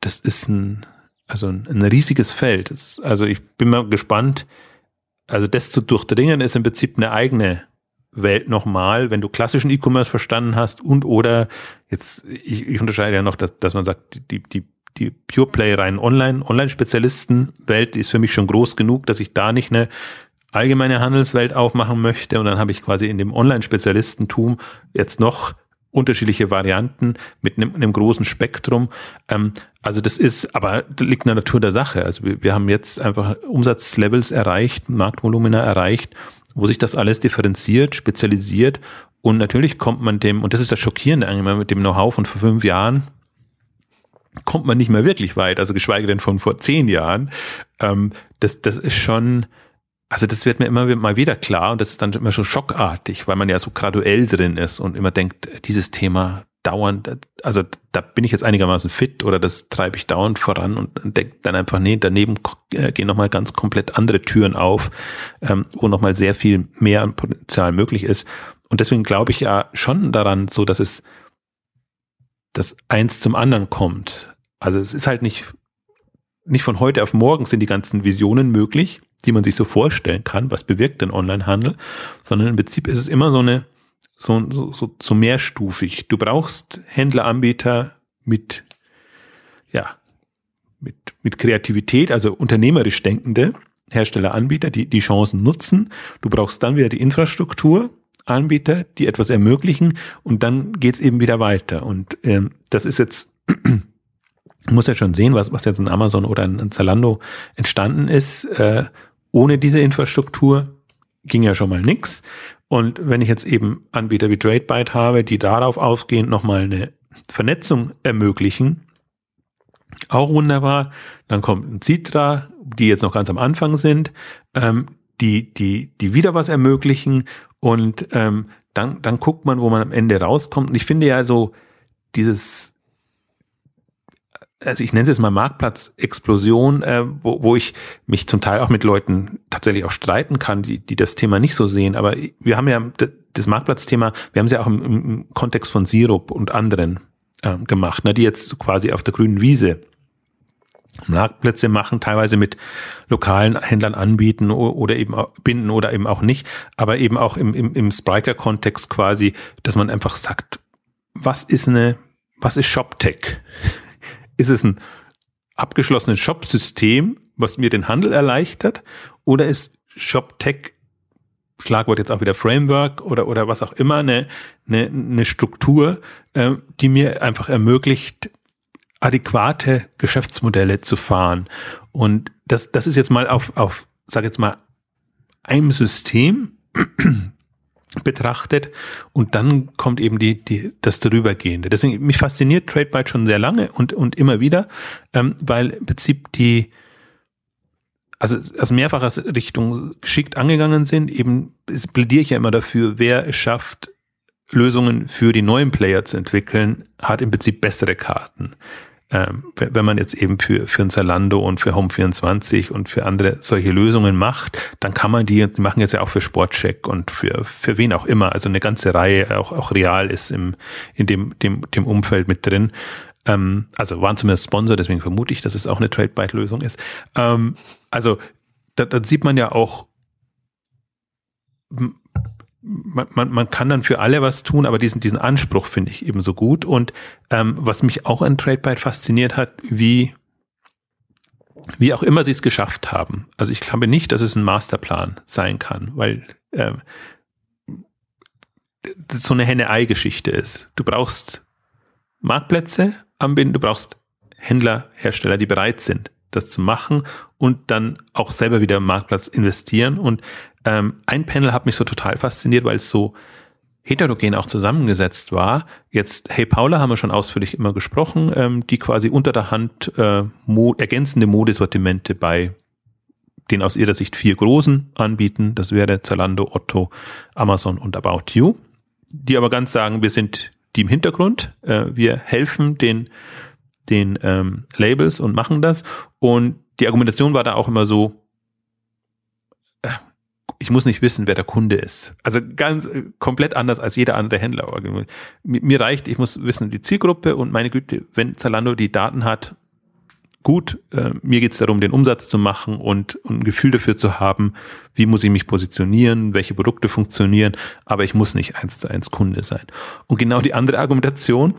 das ist ein, also ein, ein riesiges Feld. Das, also ich bin mal gespannt. Also das zu durchdringen ist im Prinzip eine eigene Welt nochmal, wenn du klassischen E-Commerce verstanden hast und oder jetzt, ich, ich unterscheide ja noch, dass, dass man sagt, die, die die Pure Play rein Online, Online-Spezialisten-Welt ist für mich schon groß genug, dass ich da nicht eine allgemeine Handelswelt aufmachen möchte und dann habe ich quasi in dem Online-Spezialistentum jetzt noch unterschiedliche Varianten mit einem, einem großen Spektrum. Ähm, also das ist, aber das liegt in der Natur der Sache. Also wir, wir haben jetzt einfach Umsatzlevels erreicht, Marktvolumina erreicht, wo sich das alles differenziert, spezialisiert und natürlich kommt man dem, und das ist das Schockierende eigentlich mit dem Know-how von vor fünf Jahren, kommt man nicht mehr wirklich weit, also geschweige denn von vor zehn Jahren. Ähm, das, das ist schon, also das wird mir immer mal wieder klar und das ist dann immer so schockartig, weil man ja so graduell drin ist und immer denkt, dieses Thema dauernd, also da bin ich jetzt einigermaßen fit oder das treibe ich dauernd voran und denke dann einfach, nee, daneben äh, gehen nochmal ganz komplett andere Türen auf, ähm, wo nochmal sehr viel mehr an Potenzial möglich ist. Und deswegen glaube ich ja schon daran, so dass es das eins zum anderen kommt. Also es ist halt nicht, nicht von heute auf morgen sind die ganzen Visionen möglich die man sich so vorstellen kann, was bewirkt denn Onlinehandel, sondern im Prinzip ist es immer so eine, so, so, so, so mehrstufig. Du brauchst Händleranbieter mit, ja, mit, mit Kreativität, also unternehmerisch denkende Herstelleranbieter, die die Chancen nutzen. Du brauchst dann wieder die Infrastruktur, Anbieter, die etwas ermöglichen und dann geht's eben wieder weiter. Und ähm, das ist jetzt, [clears throat] muss ja schon sehen, was, was jetzt in Amazon oder in, in Zalando entstanden ist. Äh, ohne diese Infrastruktur ging ja schon mal nix. Und wenn ich jetzt eben Anbieter wie TradeByte habe, die darauf aufgehend nochmal eine Vernetzung ermöglichen, auch wunderbar. Dann kommt ein Citra, die jetzt noch ganz am Anfang sind, ähm, die, die, die wieder was ermöglichen und ähm, dann, dann guckt man, wo man am Ende rauskommt. Und ich finde ja so dieses also ich nenne es jetzt mal Marktplatzexplosion, äh, wo, wo ich mich zum Teil auch mit Leuten tatsächlich auch streiten kann, die, die das Thema nicht so sehen. Aber wir haben ja das Marktplatzthema, wir haben es ja auch im, im Kontext von Sirup und anderen äh, gemacht, ne, die jetzt quasi auf der grünen Wiese Marktplätze machen, teilweise mit lokalen Händlern anbieten oder eben binden oder eben auch nicht, aber eben auch im, im, im Spriker-Kontext quasi, dass man einfach sagt, was ist eine, was ist ShopTech? Ist es ein abgeschlossenes Shop-System, was mir den Handel erleichtert? Oder ist ShopTech, Schlagwort jetzt auch wieder Framework oder, oder was auch immer, eine, eine, eine Struktur, äh, die mir einfach ermöglicht, adäquate Geschäftsmodelle zu fahren. Und das, das ist jetzt mal auf, auf, sag jetzt mal, einem System betrachtet und dann kommt eben die, die, das darübergehende. Deswegen, mich fasziniert TradeByte schon sehr lange und, und immer wieder, ähm, weil im Prinzip die, also aus mehrfacher Richtung geschickt angegangen sind, eben plädiere ich ja immer dafür, wer es schafft, Lösungen für die neuen Player zu entwickeln, hat im Prinzip bessere Karten wenn man jetzt eben für, für ein Zalando und für Home24 und für andere solche Lösungen macht, dann kann man die, die machen jetzt ja auch für Sportcheck und für, für wen auch immer, also eine ganze Reihe, auch, auch real ist im, in dem, dem, dem Umfeld mit drin. Ähm, also waren zumindest Sponsor, deswegen vermute ich, dass es auch eine Trade-Byte-Lösung ist. Ähm, also da, da sieht man ja auch, man, man, man kann dann für alle was tun, aber diesen, diesen Anspruch finde ich eben so gut. Und ähm, was mich auch an TradeByte fasziniert hat, wie, wie auch immer sie es geschafft haben. Also ich glaube nicht, dass es ein Masterplan sein kann, weil ähm, das so eine Henne-Ei-Geschichte ist. Du brauchst Marktplätze anbinden, du brauchst Händler, Hersteller, die bereit sind, das zu machen und dann auch selber wieder im Marktplatz investieren. Und ähm, ein Panel hat mich so total fasziniert, weil es so heterogen auch zusammengesetzt war. Jetzt Hey Paula haben wir schon ausführlich immer gesprochen, ähm, die quasi unter der Hand äh, mo ergänzende Modesortimente bei den aus ihrer Sicht vier großen anbieten. Das wäre Zalando, Otto, Amazon und About You. Die aber ganz sagen, wir sind die im Hintergrund, äh, wir helfen den, den ähm, Labels und machen das. Und die Argumentation war da auch immer so, ich muss nicht wissen, wer der Kunde ist. Also ganz äh, komplett anders als jeder andere Händler. Mir reicht, ich muss wissen, die Zielgruppe und meine Güte, wenn Zalando die Daten hat, gut, äh, mir geht es darum, den Umsatz zu machen und, und ein Gefühl dafür zu haben, wie muss ich mich positionieren, welche Produkte funktionieren, aber ich muss nicht eins zu eins Kunde sein. Und genau die andere Argumentation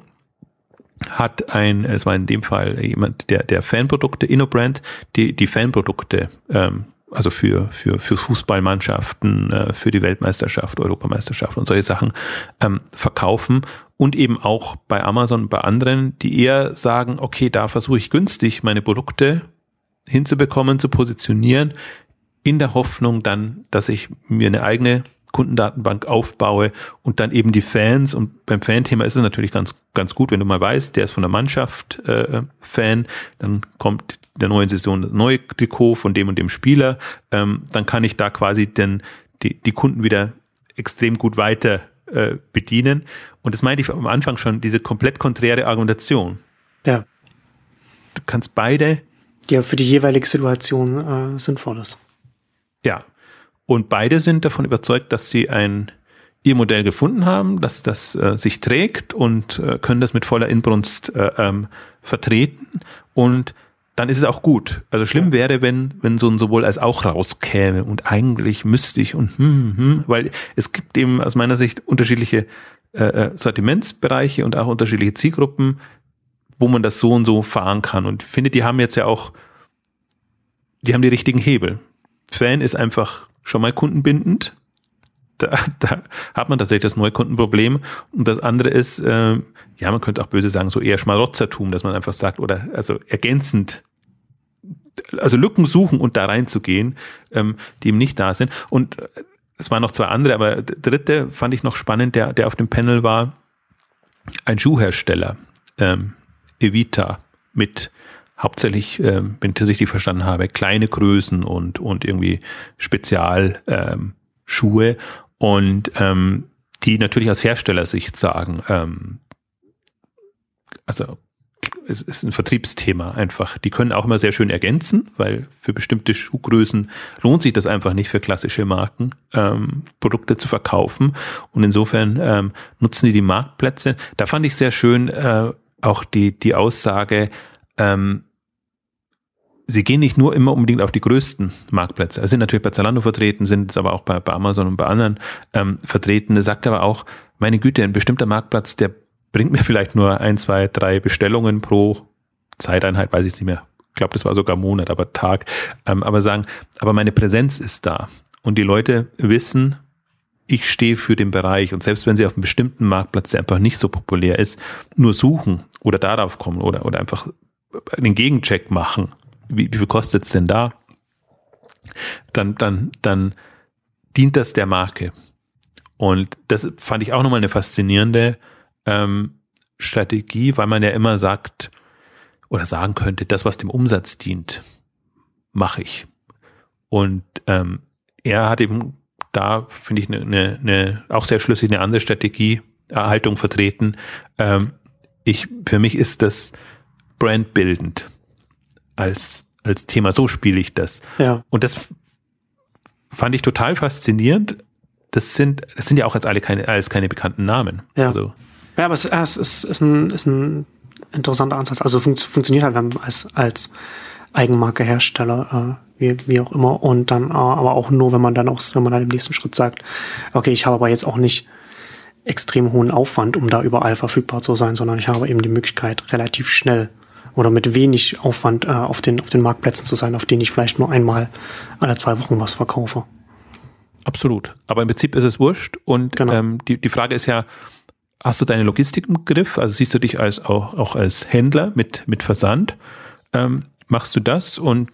hat ein, es war in dem Fall jemand, der, der Fanprodukte, InnoBrand, die, die Fanprodukte ähm, also für, für, für Fußballmannschaften, äh, für die Weltmeisterschaft, Europameisterschaft und solche Sachen ähm, verkaufen und eben auch bei Amazon bei anderen, die eher sagen, okay, da versuche ich günstig meine Produkte hinzubekommen, zu positionieren, in der Hoffnung dann, dass ich mir eine eigene Kundendatenbank aufbaue und dann eben die Fans und beim Fan-Thema ist es natürlich ganz ganz gut, wenn du mal weißt, der ist von der Mannschaft äh, Fan, dann kommt der neuen Saison das neue Trikot von dem und dem Spieler, ähm, dann kann ich da quasi den, die, die Kunden wieder extrem gut weiter äh, bedienen. Und das meinte ich am Anfang schon, diese komplett konträre Argumentation. Ja. Du kannst beide. Ja, für die jeweilige Situation äh, sinnvoll ist. Ja. Und beide sind davon überzeugt, dass sie ein ihr Modell gefunden haben, dass das äh, sich trägt und äh, können das mit voller Inbrunst äh, ähm, vertreten. Und dann ist es auch gut. Also schlimm wäre, wenn, wenn so ein sowohl als auch rauskäme und eigentlich müsste ich und hm, hm, hm, weil es gibt eben aus meiner Sicht unterschiedliche äh, äh, Sortimentsbereiche und auch unterschiedliche Zielgruppen, wo man das so und so fahren kann. Und finde, die haben jetzt ja auch, die haben die richtigen Hebel. Fan ist einfach schon mal kundenbindend. Da, [laughs] da hat man tatsächlich das Neukundenproblem. Und das andere ist, äh, ja, man könnte auch böse sagen, so eher Schmarotzertum, dass man einfach sagt, oder also ergänzend, also Lücken suchen und da reinzugehen, ähm, die ihm nicht da sind. Und äh, es waren noch zwei andere, aber der dritte fand ich noch spannend, der, der auf dem Panel war, ein Schuhhersteller, ähm, Evita, mit hauptsächlich, ähm, wenn ich das richtig verstanden habe, kleine Größen und, und irgendwie Spezialschuhe. Ähm, und ähm, die natürlich aus Herstellersicht sagen, ähm, also es ist ein Vertriebsthema einfach. Die können auch immer sehr schön ergänzen, weil für bestimmte Schuhgrößen lohnt sich das einfach nicht für klassische Marken, ähm, Produkte zu verkaufen. Und insofern ähm, nutzen die die Marktplätze. Da fand ich sehr schön äh, auch die, die Aussage, ähm, sie gehen nicht nur immer unbedingt auf die größten Marktplätze. Sie sind natürlich bei Zalando vertreten, sind es aber auch bei, bei Amazon und bei anderen ähm, vertreten. Er sagt aber auch, meine Güte, ein bestimmter Marktplatz, der bringt mir vielleicht nur ein, zwei, drei Bestellungen pro Zeiteinheit, weiß ich nicht mehr. Ich glaube, das war sogar Monat, aber Tag. Ähm, aber sagen, aber meine Präsenz ist da. Und die Leute wissen, ich stehe für den Bereich. Und selbst wenn sie auf einem bestimmten Marktplatz, der einfach nicht so populär ist, nur suchen oder darauf kommen oder, oder einfach einen Gegencheck machen, wie, wie viel kostet es denn da? Dann, dann, dann dient das der Marke. Und das fand ich auch nochmal eine faszinierende ähm, Strategie, weil man ja immer sagt oder sagen könnte, das, was dem Umsatz dient, mache ich. Und ähm, er hat eben da, finde ich, eine, eine, eine, auch sehr schlüssig eine andere Strategie, Erhaltung vertreten. Ähm, ich, für mich ist das brandbildend als, als Thema. So spiele ich das. Ja. Und das fand ich total faszinierend. Das sind, das sind ja auch jetzt alle keine, alles keine bekannten Namen. Ja. Also, ja, aber es, es ist, ist, ein, ist ein interessanter Ansatz. Also fun funktioniert halt dann als, als Eigenmarke Hersteller, äh, wie, wie auch immer. Und dann äh, aber auch nur, wenn man dann auch, wenn man dann im nächsten Schritt sagt, okay, ich habe aber jetzt auch nicht extrem hohen Aufwand, um da überall verfügbar zu sein, sondern ich habe eben die Möglichkeit, relativ schnell oder mit wenig Aufwand äh, auf, den, auf den Marktplätzen zu sein, auf denen ich vielleicht nur einmal alle zwei Wochen was verkaufe. Absolut. Aber im Prinzip ist es wurscht. Und genau. ähm, die, die Frage ist ja, hast du deine Logistik im Griff? Also siehst du dich als auch, auch als Händler mit, mit Versand? Ähm, machst du das? Und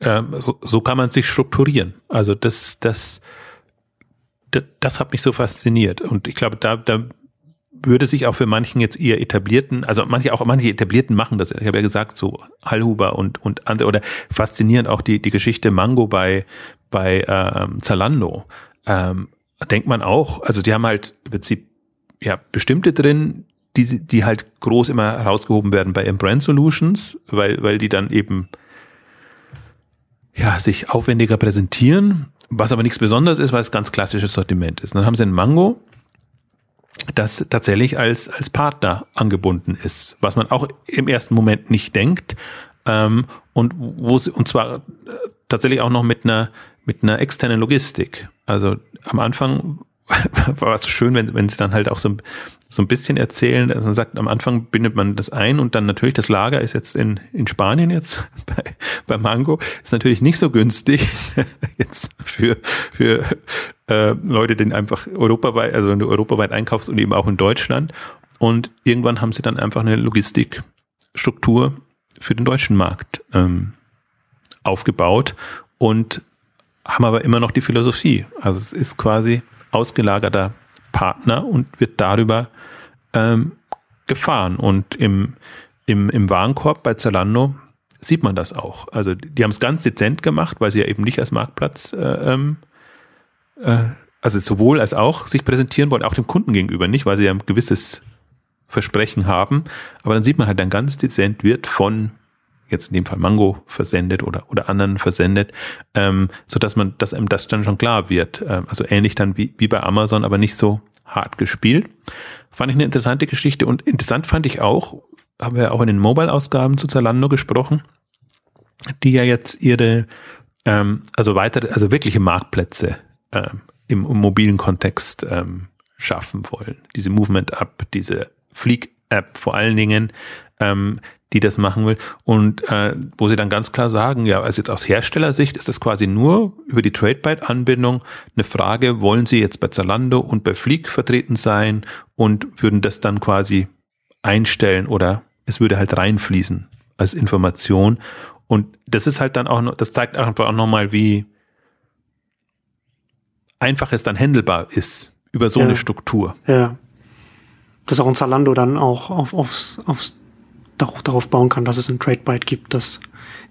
ähm, so, so kann man sich strukturieren. Also das, das, das, das hat mich so fasziniert. Und ich glaube, da, da würde sich auch für manchen jetzt eher etablierten, also manche auch manche etablierten machen das. Ich habe ja gesagt, so Hallhuber und und andere oder faszinierend auch die die Geschichte Mango bei bei ähm, Zalando. Ähm, denkt man auch, also die haben halt im Prinzip ja bestimmte drin, die die halt groß immer herausgehoben werden bei ihren Brand Solutions, weil weil die dann eben ja sich aufwendiger präsentieren, was aber nichts Besonderes ist, weil es ganz klassisches Sortiment ist. dann haben sie ein Mango das tatsächlich als, als Partner angebunden ist, was man auch im ersten Moment nicht denkt. Ähm, und wo sie, und zwar äh, tatsächlich auch noch mit einer, mit einer externen Logistik. Also am Anfang [laughs] war es schön, wenn, wenn sie dann halt auch so, so ein bisschen erzählen. Also man sagt, am Anfang bindet man das ein und dann natürlich das Lager ist jetzt in, in Spanien jetzt [laughs] bei, bei Mango. Ist natürlich nicht so günstig [laughs] jetzt für, für äh, Leute, die einfach europaweit, also wenn du europaweit einkaufst und eben auch in Deutschland. Und irgendwann haben sie dann einfach eine Logistikstruktur für den deutschen Markt ähm, aufgebaut und haben aber immer noch die Philosophie. Also es ist quasi ausgelagerter Partner und wird darüber ähm, gefahren. Und im, im, im Warenkorb bei Zalando sieht man das auch. Also die haben es ganz dezent gemacht, weil sie ja eben nicht als Marktplatz, äh, ähm, äh, also sowohl als auch sich präsentieren wollen, auch dem Kunden gegenüber nicht, weil sie ja ein gewisses Versprechen haben. Aber dann sieht man halt dann ganz dezent wird von jetzt in dem Fall Mango versendet oder, oder anderen versendet, ähm, so dass man, dass einem das dann schon klar wird. Ähm, also ähnlich dann wie, wie bei Amazon, aber nicht so hart gespielt. Fand ich eine interessante Geschichte und interessant fand ich auch, haben wir auch in den Mobile-Ausgaben zu Zalando gesprochen, die ja jetzt ihre, ähm, also weitere, also wirkliche Marktplätze im, im, mobilen Kontext ähm, schaffen wollen. Diese Movement-App, diese Fleek-App vor allen Dingen, ähm, die das machen will. Und äh, wo sie dann ganz klar sagen, ja, also jetzt aus Herstellersicht ist das quasi nur über die TradeByte-Anbindung eine Frage, wollen sie jetzt bei Zalando und bei Fleek vertreten sein und würden das dann quasi einstellen oder es würde halt reinfließen als Information. Und das ist halt dann auch, noch, das zeigt einfach auch nochmal, wie einfach es dann handelbar ist über so ja. eine Struktur. Ja. Dass auch ein Zalando dann auch auf, aufs, aufs darauf bauen kann, dass es ein Trade-Byte gibt, das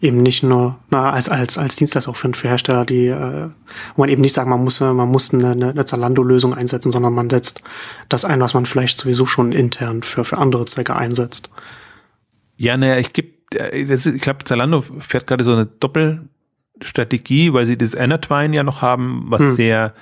eben nicht nur na, als, als, als Dienstleister auch für, für Hersteller, die, äh, wo man eben nicht sagt, man muss, man muss eine, eine Zalando-Lösung einsetzen, sondern man setzt das ein, was man vielleicht sowieso schon intern für, für andere Zwecke einsetzt. Ja, naja, ich gebe, äh, ich glaube, Zalando fährt gerade so eine Doppelstrategie, weil sie das Anatwine ja noch haben, was hm. sehr,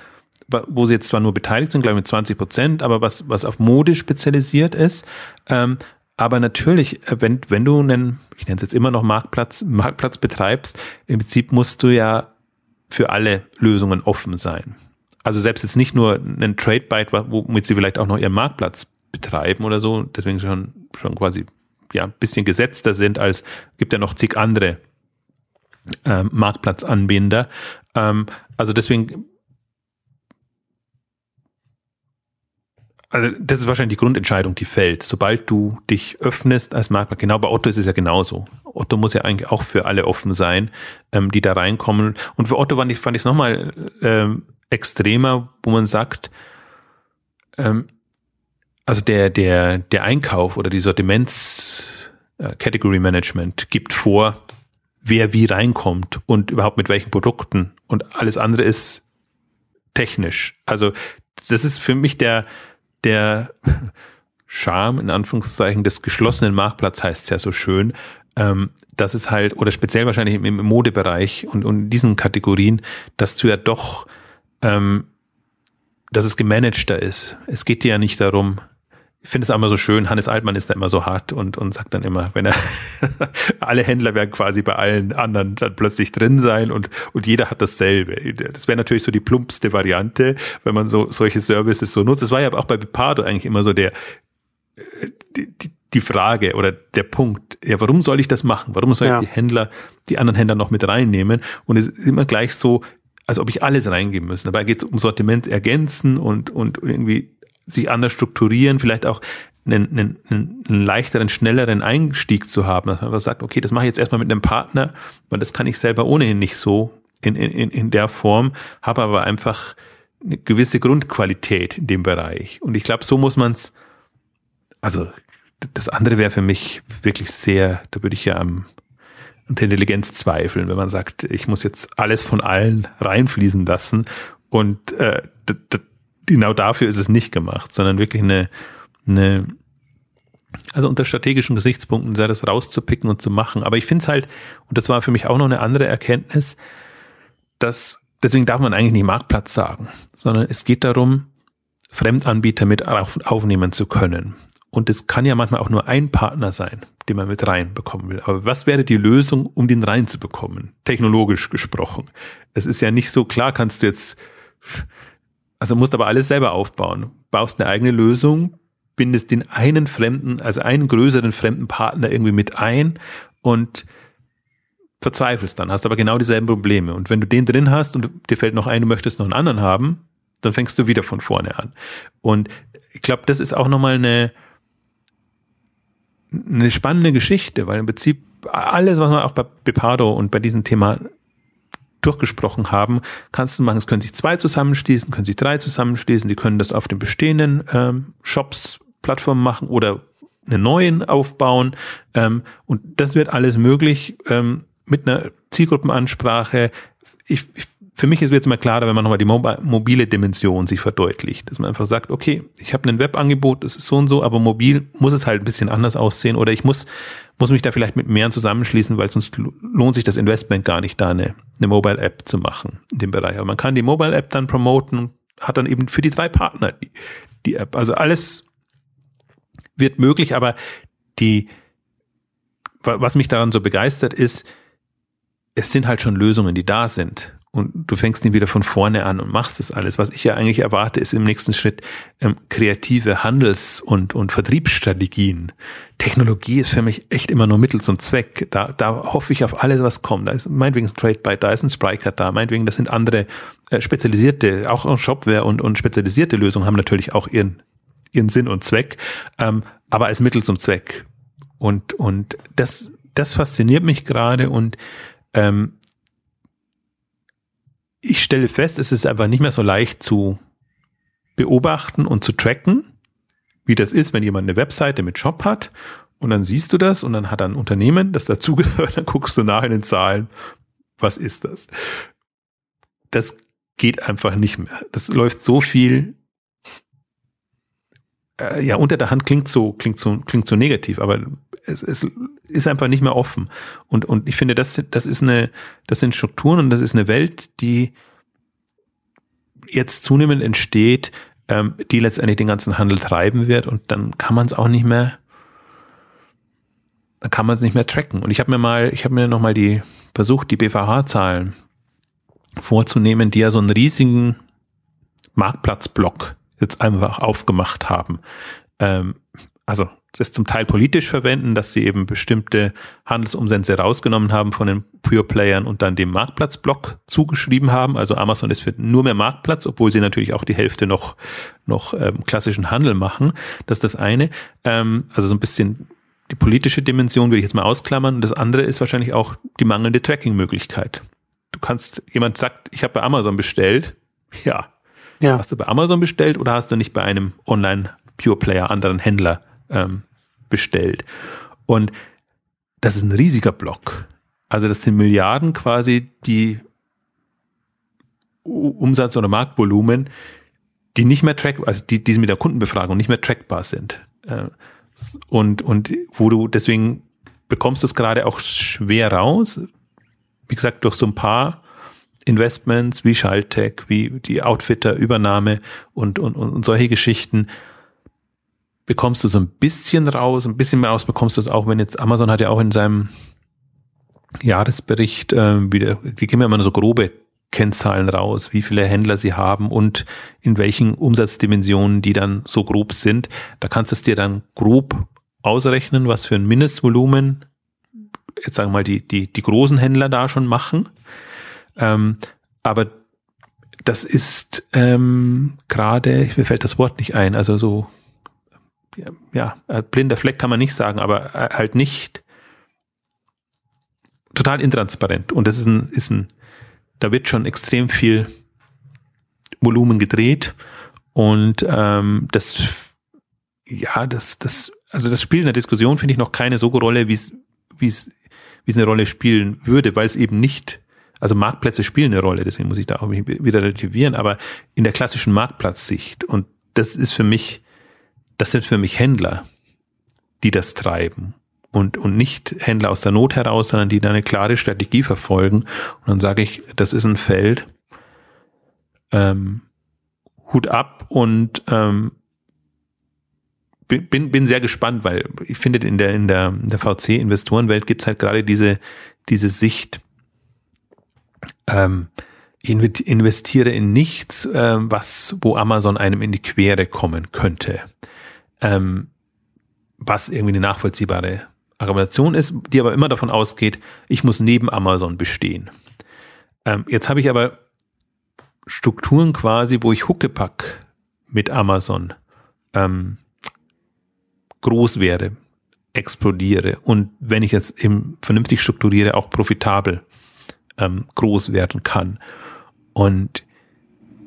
wo sie jetzt zwar nur beteiligt sind, glaube ich mit 20 Prozent, aber was, was auf Mode spezialisiert ist. Ähm, aber natürlich, äh, wenn, wenn du einen, ich nenne es jetzt immer noch Marktplatz, Marktplatz betreibst, im Prinzip musst du ja für alle Lösungen offen sein. Also selbst jetzt nicht nur einen Trade-Byte, womit sie vielleicht auch noch ihren Marktplatz betreiben oder so, deswegen schon, schon quasi ja, ein bisschen gesetzter sind als gibt ja noch zig andere ähm, Marktplatzanbinder. Ähm, also deswegen also das ist wahrscheinlich die Grundentscheidung, die fällt. Sobald du dich öffnest als Marktplatz, genau bei Otto ist es ja genauso. Otto muss ja eigentlich auch für alle offen sein, ähm, die da reinkommen. Und für Otto fand ich es fand nochmal ähm, extremer, wo man sagt, ähm, also der, der, der Einkauf oder die Sortiments äh, gibt vor, wer wie reinkommt und überhaupt mit welchen Produkten und alles andere ist technisch. Also das ist für mich der, der Charme, in Anführungszeichen, des geschlossenen Marktplatz heißt es ja so schön, ähm, dass es halt, oder speziell wahrscheinlich im, im Modebereich und, und in diesen Kategorien, dass du ja doch, ähm, dass es gemanagter ist. Es geht dir ja nicht darum, ich finde es auch immer so schön, Hannes Altmann ist da immer so hart und, und sagt dann immer, wenn er [laughs] alle Händler werden quasi bei allen anderen dann plötzlich drin sein und, und jeder hat dasselbe. Das wäre natürlich so die plumpste Variante, wenn man so solche Services so nutzt. Das war ja auch bei Bipardo eigentlich immer so der die, die, die Frage oder der Punkt, ja, warum soll ich das machen? Warum soll ja. ich die Händler, die anderen Händler noch mit reinnehmen? Und es ist immer gleich so, als ob ich alles reingeben müssen. Dabei geht es um Sortiment ergänzen und, und irgendwie sich anders strukturieren, vielleicht auch einen, einen, einen leichteren, schnelleren Einstieg zu haben, dass man sagt, okay, das mache ich jetzt erstmal mit einem Partner, weil das kann ich selber ohnehin nicht so in, in, in der Form, habe aber einfach eine gewisse Grundqualität in dem Bereich. Und ich glaube, so muss man es, also das andere wäre für mich wirklich sehr, da würde ich ja am, an der Intelligenz zweifeln, wenn man sagt, ich muss jetzt alles von allen reinfließen lassen und äh, genau dafür ist es nicht gemacht, sondern wirklich eine, eine also unter strategischen Gesichtspunkten sei das rauszupicken und zu machen. Aber ich finde es halt, und das war für mich auch noch eine andere Erkenntnis, dass deswegen darf man eigentlich nicht Marktplatz sagen, sondern es geht darum, Fremdanbieter mit aufnehmen zu können. Und es kann ja manchmal auch nur ein Partner sein, den man mit reinbekommen will. Aber was wäre die Lösung, um den reinzubekommen? Technologisch gesprochen. Es ist ja nicht so klar, kannst du jetzt also musst aber alles selber aufbauen. Baust eine eigene Lösung, bindest den einen fremden, also einen größeren fremden Partner irgendwie mit ein und verzweifelst dann, hast aber genau dieselben Probleme. Und wenn du den drin hast und dir fällt noch ein, du möchtest noch einen anderen haben, dann fängst du wieder von vorne an. Und ich glaube, das ist auch nochmal eine, eine spannende Geschichte, weil im Prinzip alles, was man auch bei Bepardo und bei diesem Thema durchgesprochen haben, kannst du machen. Es können sich zwei zusammenschließen, können sich drei zusammenschließen, die können das auf den bestehenden ähm, Shops, Plattformen machen oder einen neuen aufbauen. Ähm, und das wird alles möglich ähm, mit einer Zielgruppenansprache. Ich, ich für mich ist jetzt mal klarer, wenn man nochmal die mobile Dimension sich verdeutlicht, dass man einfach sagt, okay, ich habe ein Webangebot, das ist so und so, aber mobil muss es halt ein bisschen anders aussehen oder ich muss, muss mich da vielleicht mit mehreren zusammenschließen, weil sonst lohnt sich das Investment gar nicht, da eine, eine Mobile-App zu machen in dem Bereich. Aber man kann die Mobile-App dann promoten und hat dann eben für die drei Partner die, die App. Also alles wird möglich, aber die, was mich daran so begeistert ist, es sind halt schon Lösungen, die da sind und du fängst ihn wieder von vorne an und machst das alles. Was ich ja eigentlich erwarte, ist im nächsten Schritt ähm, kreative Handels- und, und Vertriebsstrategien. Technologie ist für mich echt immer nur Mittel zum Zweck. Da, da hoffe ich auf alles, was kommt. Da ist meinetwegen ein TradeByte, da ist ein Spriker da, meinetwegen, das sind andere äh, spezialisierte, auch Shopware und, und spezialisierte Lösungen haben natürlich auch ihren, ihren Sinn und Zweck, ähm, aber als Mittel zum Zweck. Und, und das, das fasziniert mich gerade und ähm, ich stelle fest, es ist einfach nicht mehr so leicht zu beobachten und zu tracken, wie das ist, wenn jemand eine Webseite mit Shop hat und dann siehst du das und dann hat ein Unternehmen, das dazugehört, [laughs] dann guckst du nach in den Zahlen, was ist das? Das geht einfach nicht mehr. Das läuft so viel äh, ja, unter der Hand klingt so, klingt so, klingt so negativ, aber es, es ist einfach nicht mehr offen. Und, und ich finde, das, das ist eine, das sind Strukturen und das ist eine Welt, die jetzt zunehmend entsteht, ähm, die letztendlich den ganzen Handel treiben wird und dann kann man es auch nicht mehr, dann kann man es nicht mehr tracken. Und ich habe mir mal, ich habe mir nochmal die versucht, die BVH-Zahlen vorzunehmen, die ja so einen riesigen Marktplatzblock jetzt einfach aufgemacht haben. Ähm, also das zum Teil politisch verwenden, dass sie eben bestimmte Handelsumsätze rausgenommen haben von den Pure Playern und dann dem Marktplatzblock zugeschrieben haben. Also Amazon ist für nur mehr Marktplatz, obwohl sie natürlich auch die Hälfte noch, noch ähm, klassischen Handel machen. Das ist das eine. Ähm, also so ein bisschen die politische Dimension will ich jetzt mal ausklammern. Das andere ist wahrscheinlich auch die mangelnde Tracking-Möglichkeit. Du kannst, jemand sagt, ich habe bei Amazon bestellt. Ja, ja. Hast du bei Amazon bestellt oder hast du nicht bei einem Online-Pure-Player, anderen Händler ähm, bestellt? Und das ist ein riesiger Block. Also das sind Milliarden quasi, die Umsatz oder Marktvolumen, die nicht mehr track, also die, die mit der Kundenbefragung nicht mehr trackbar sind. Äh, und, und wo du deswegen bekommst du es gerade auch schwer raus. Wie gesagt, durch so ein paar Investments wie Schaltech, wie die Outfitter-Übernahme und, und, und solche Geschichten bekommst du so ein bisschen raus, ein bisschen mehr raus bekommst du es auch, wenn jetzt Amazon hat ja auch in seinem Jahresbericht äh, wieder, die geben ja immer so grobe Kennzahlen raus, wie viele Händler sie haben und in welchen Umsatzdimensionen die dann so grob sind. Da kannst du es dir dann grob ausrechnen, was für ein Mindestvolumen jetzt sagen wir mal die, die, die großen Händler da schon machen. Ähm, aber das ist ähm, gerade, mir fällt das Wort nicht ein, also so, ja, äh, blinder Fleck kann man nicht sagen, aber äh, halt nicht total intransparent. Und das ist ein, ist ein, da wird schon extrem viel Volumen gedreht und ähm, das, ja, das, das, also das spielt in der Diskussion, finde ich, noch keine so Rolle, wie es, wie es eine Rolle spielen würde, weil es eben nicht also Marktplätze spielen eine Rolle, deswegen muss ich da auch wieder relativieren, aber in der klassischen Marktplatzsicht und das ist für mich, das sind für mich Händler, die das treiben und, und nicht Händler aus der Not heraus, sondern die da eine klare Strategie verfolgen. Und dann sage ich, das ist ein Feld, ähm, Hut ab und ähm, bin, bin sehr gespannt, weil ich finde, in der, in der, in der VC-Investorenwelt gibt es halt gerade diese, diese Sicht, ähm, ich investiere in nichts, äh, was, wo Amazon einem in die Quere kommen könnte. Ähm, was irgendwie eine nachvollziehbare Argumentation ist, die aber immer davon ausgeht, ich muss neben Amazon bestehen. Ähm, jetzt habe ich aber Strukturen quasi, wo ich Huckepack mit Amazon ähm, groß werde, explodiere und wenn ich es eben vernünftig strukturiere, auch profitabel ähm, groß werden kann. Und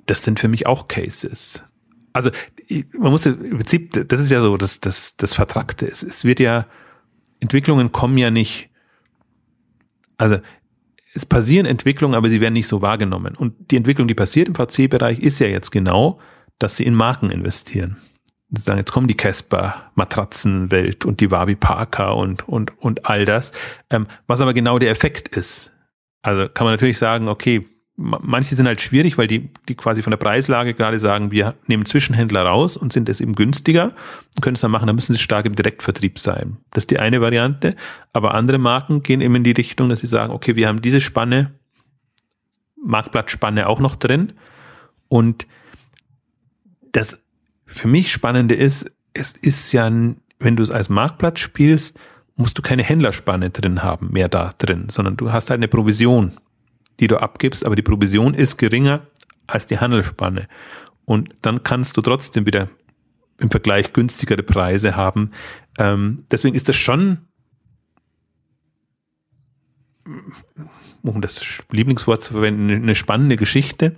das sind für mich auch Cases. Also man muss im Prinzip, das ist ja so das, das, das Vertrackte. Es, es wird ja, Entwicklungen kommen ja nicht, also es passieren Entwicklungen, aber sie werden nicht so wahrgenommen. Und die Entwicklung, die passiert im VC-Bereich, ist ja jetzt genau, dass sie in Marken investieren. Sagen, jetzt kommen die Casper, Matratzenwelt und die Wabi Parker und, und, und all das. Ähm, was aber genau der Effekt ist. Also kann man natürlich sagen, okay, manche sind halt schwierig, weil die, die quasi von der Preislage gerade sagen, wir nehmen Zwischenhändler raus und sind es eben günstiger und können es dann machen, dann müssen sie stark im Direktvertrieb sein. Das ist die eine Variante. Aber andere Marken gehen eben in die Richtung, dass sie sagen, okay, wir haben diese Spanne, Marktplatzspanne auch noch drin. Und das für mich Spannende ist, es ist ja, wenn du es als Marktplatz spielst, musst du keine Händlerspanne drin haben, mehr da drin, sondern du hast halt eine Provision die du abgibst, aber die Provision ist geringer als die Handelsspanne. Und dann kannst du trotzdem wieder im Vergleich günstigere Preise haben. Ähm, deswegen ist das schon, um das Lieblingswort zu verwenden, eine spannende Geschichte.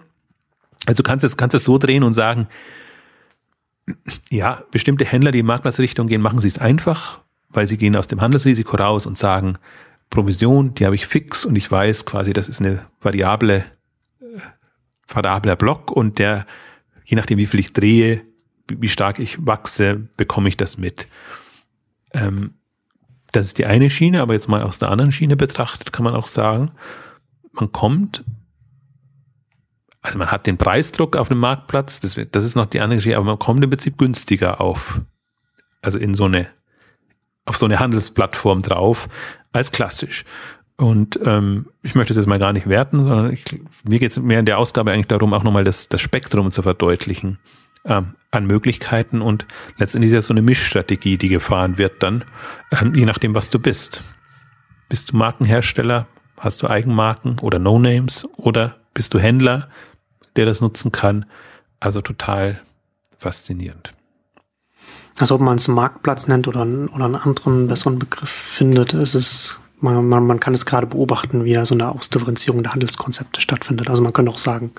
Also kannst es, kannst es so drehen und sagen, ja, bestimmte Händler, die in Marktplatzrichtung gehen, machen sie es einfach, weil sie gehen aus dem Handelsrisiko raus und sagen, Provision, die habe ich fix und ich weiß quasi, das ist eine variable, äh, variabler Block und der, je nachdem wie viel ich drehe, wie stark ich wachse, bekomme ich das mit. Ähm, das ist die eine Schiene, aber jetzt mal aus der anderen Schiene betrachtet, kann man auch sagen, man kommt, also man hat den Preisdruck auf dem Marktplatz, das, das ist noch die andere Schiene, aber man kommt im Prinzip günstiger auf, also in so eine, auf so eine Handelsplattform drauf, als klassisch. Und ähm, ich möchte es jetzt mal gar nicht werten, sondern ich, mir geht es mehr in der Ausgabe eigentlich darum, auch nochmal das, das Spektrum zu verdeutlichen ähm, an Möglichkeiten und letztendlich ist das so eine Mischstrategie, die gefahren wird dann, ähm, je nachdem, was du bist. Bist du Markenhersteller, hast du Eigenmarken oder No-Names oder bist du Händler, der das nutzen kann? Also total faszinierend. Also ob man es Marktplatz nennt oder, oder einen anderen besseren Begriff findet, ist es, man, man, man kann es gerade beobachten, wie da so eine Ausdifferenzierung der Handelskonzepte stattfindet. Also man könnte auch sagen,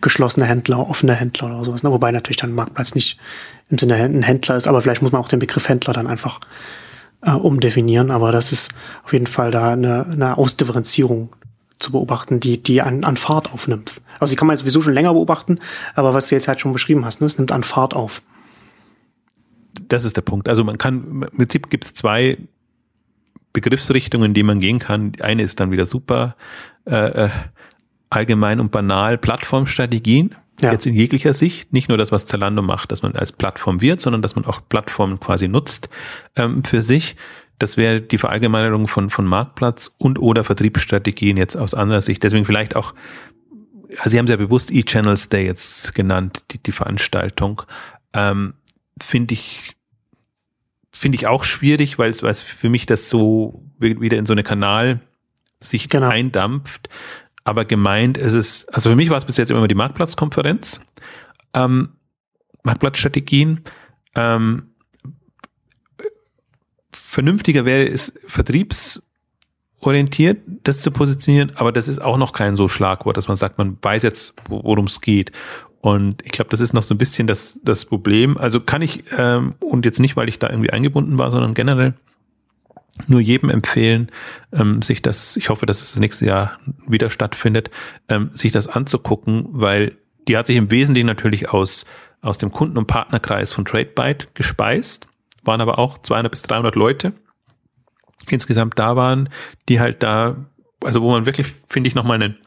geschlossene Händler, offene Händler oder sowas. Ne? Wobei natürlich dann Marktplatz nicht im Sinne ein Händler ist, aber vielleicht muss man auch den Begriff Händler dann einfach äh, umdefinieren. Aber das ist auf jeden Fall da eine, eine Ausdifferenzierung zu beobachten, die, die an, an Fahrt aufnimmt. Also die kann man sowieso schon länger beobachten, aber was du jetzt halt schon beschrieben hast, ne, es nimmt an Fahrt auf das ist der Punkt. Also man kann, im Prinzip gibt es zwei Begriffsrichtungen, in die man gehen kann. Die eine ist dann wieder super äh, äh, allgemein und banal Plattformstrategien. Ja. Jetzt in jeglicher Sicht, nicht nur das, was Zalando macht, dass man als Plattform wird, sondern dass man auch Plattformen quasi nutzt ähm, für sich. Das wäre die Verallgemeinerung von, von Marktplatz und oder Vertriebsstrategien jetzt aus anderer Sicht. Deswegen vielleicht auch, also Sie haben sehr bewusst E-Channels Day jetzt genannt, die, die Veranstaltung. Ähm, finde ich finde ich auch schwierig, weil es für mich das so wieder in so eine Kanalsicht genau. eindampft. Aber gemeint ist es, also für mich war es bis jetzt immer die Marktplatzkonferenz, ähm, Marktplatzstrategien. Ähm, vernünftiger wäre es, vertriebsorientiert das zu positionieren, aber das ist auch noch kein so Schlagwort, dass man sagt, man weiß jetzt, worum es geht. Und ich glaube, das ist noch so ein bisschen das, das Problem. Also kann ich, ähm, und jetzt nicht, weil ich da irgendwie eingebunden war, sondern generell nur jedem empfehlen, ähm, sich das, ich hoffe, dass es das nächste Jahr wieder stattfindet, ähm, sich das anzugucken, weil die hat sich im Wesentlichen natürlich aus, aus dem Kunden- und Partnerkreis von TradeByte gespeist, waren aber auch 200 bis 300 Leute insgesamt da waren, die halt da, also wo man wirklich, finde ich, nochmal einen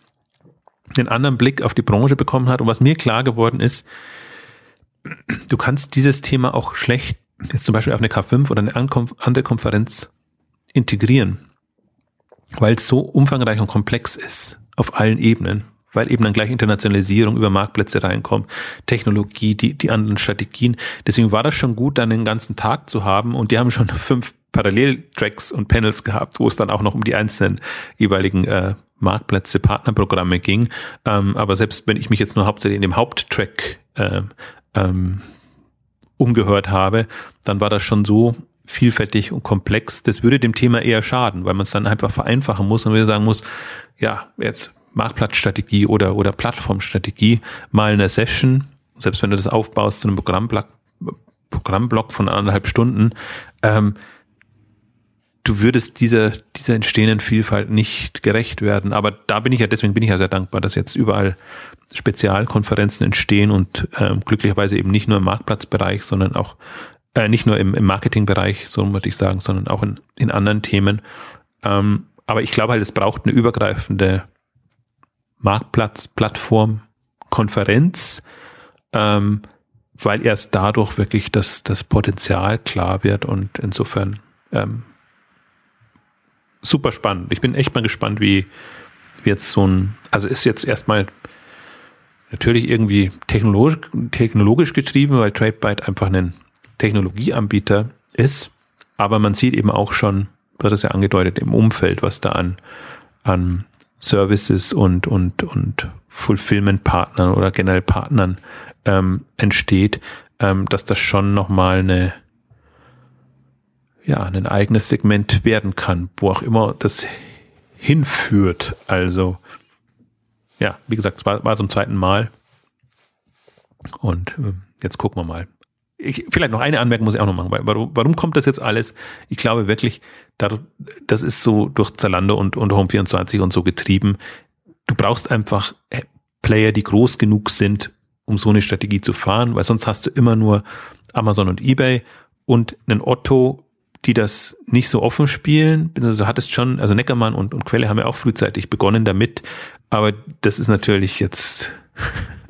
einen anderen Blick auf die Branche bekommen hat. Und was mir klar geworden ist, du kannst dieses Thema auch schlecht jetzt zum Beispiel auf eine K5 oder eine andere Konferenz integrieren, weil es so umfangreich und komplex ist auf allen Ebenen. weil eben dann gleich Internationalisierung über Marktplätze reinkommt, Technologie, die, die anderen Strategien. Deswegen war das schon gut, dann den ganzen Tag zu haben und die haben schon [laughs] fünf Paralleltracks und Panels gehabt, wo es dann auch noch um die einzelnen jeweiligen äh, Marktplätze, Partnerprogramme ging. Ähm, aber selbst wenn ich mich jetzt nur hauptsächlich in dem Haupttrack äh, ähm, umgehört habe, dann war das schon so vielfältig und komplex. Das würde dem Thema eher schaden, weil man es dann einfach vereinfachen muss und wieder sagen muss, ja, jetzt Marktplatzstrategie oder, oder Plattformstrategie, mal eine Session, selbst wenn du das aufbaust zu einem Programmblock, Programmblock von anderthalb Stunden, ähm, du würdest dieser, dieser entstehenden Vielfalt nicht gerecht werden. Aber da bin ich ja, deswegen bin ich ja sehr dankbar, dass jetzt überall Spezialkonferenzen entstehen und ähm, glücklicherweise eben nicht nur im Marktplatzbereich, sondern auch äh, nicht nur im, im Marketingbereich, so würde ich sagen, sondern auch in, in anderen Themen. Ähm, aber ich glaube halt, es braucht eine übergreifende Marktplatz, Plattform, Konferenz, ähm, weil erst dadurch wirklich das, das Potenzial klar wird und insofern ähm, super spannend. Ich bin echt mal gespannt, wie, wie jetzt so ein, also ist jetzt erstmal natürlich irgendwie technologisch, technologisch getrieben, weil TradeByte einfach ein Technologieanbieter ist, aber man sieht eben auch schon, du hattest ja angedeutet, im Umfeld, was da an, an Services und, und, und Fulfillment-Partnern oder generell Partnern ähm, entsteht, ähm, dass das schon nochmal eine, ja, ein eigenes Segment werden kann, wo auch immer das hinführt. Also, ja, wie gesagt, es war, war zum zweiten Mal. Und äh, jetzt gucken wir mal. Ich, vielleicht noch eine Anmerkung muss ich auch noch machen. Warum, warum kommt das jetzt alles? Ich glaube wirklich, das ist so durch Zalando und, und Home24 und so getrieben. Du brauchst einfach äh, Player, die groß genug sind, um so eine Strategie zu fahren, weil sonst hast du immer nur Amazon und eBay und einen Otto, die das nicht so offen spielen. Also hattest schon, also Neckermann und, und Quelle haben ja auch frühzeitig begonnen damit, aber das ist natürlich jetzt [laughs]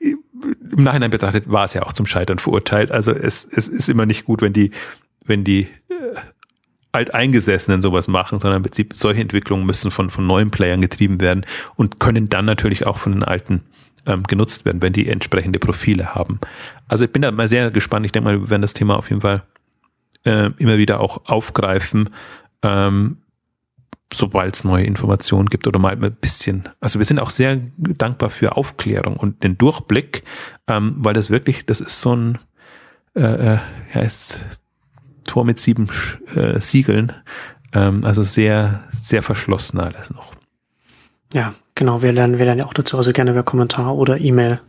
im Nachhinein betrachtet war es ja auch zum Scheitern verurteilt. Also es, es ist immer nicht gut, wenn die, wenn die äh, Alteingesessenen sowas machen, sondern im Prinzip solche Entwicklungen müssen von, von neuen Playern getrieben werden und können dann natürlich auch von den alten ähm, genutzt werden, wenn die entsprechende Profile haben. Also ich bin da mal sehr gespannt. Ich denke mal, wir werden das Thema auf jeden Fall äh, immer wieder auch aufgreifen. Ähm, sobald es neue Informationen gibt oder mal ein bisschen. Also wir sind auch sehr dankbar für Aufklärung und den Durchblick, ähm, weil das wirklich, das ist so ein, äh, äh, heißt Tor mit sieben äh, Siegeln, ähm, also sehr, sehr verschlossen alles noch. Ja, genau. Wir lernen, wir lernen ja auch dazu, also gerne per Kommentar oder E-Mail,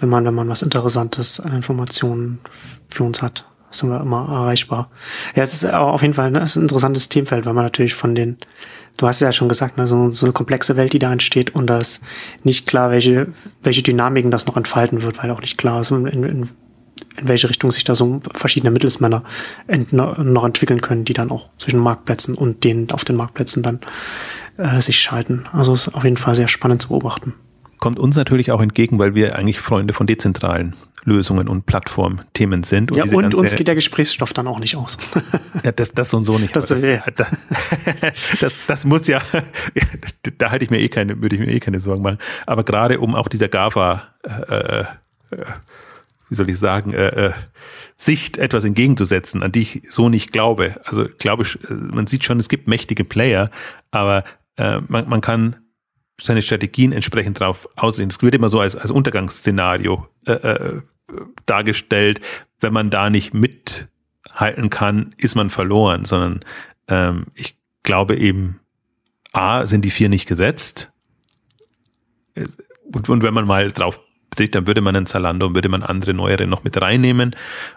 wenn man, wenn man was Interessantes an Informationen für uns hat sind wir immer erreichbar. Ja, es ist auf jeden Fall ne, es ist ein interessantes Themenfeld, weil man natürlich von den, du hast ja schon gesagt, ne, so, so eine komplexe Welt, die da entsteht und da ist nicht klar, welche, welche Dynamiken das noch entfalten wird, weil auch nicht klar ist, in, in, in welche Richtung sich da so verschiedene Mittelsmänner ent, noch entwickeln können, die dann auch zwischen Marktplätzen und denen auf den Marktplätzen dann äh, sich schalten. Also ist auf jeden Fall sehr spannend zu beobachten. Kommt uns natürlich auch entgegen, weil wir eigentlich Freunde von dezentralen Lösungen und Plattformthemen sind. Und ja, und uns geht der Gesprächsstoff dann auch nicht aus. [laughs] ja, das, das so und so nicht. Das, das, ja. [laughs] das, das, muss ja, [laughs] da halte ich mir eh keine, würde ich mir eh keine Sorgen machen. Aber gerade um auch dieser GAFA, äh, äh, wie soll ich sagen, äh, äh, Sicht etwas entgegenzusetzen, an die ich so nicht glaube. Also glaube ich, man sieht schon, es gibt mächtige Player, aber äh, man, man kann seine Strategien entsprechend drauf aussehen. Es wird immer so als, als Untergangsszenario äh, äh, dargestellt. Wenn man da nicht mithalten kann, ist man verloren, sondern ähm, ich glaube eben, A, sind die vier nicht gesetzt. Und, und wenn man mal drauf blickt, dann würde man einen Zalando, würde man andere neuere noch mit reinnehmen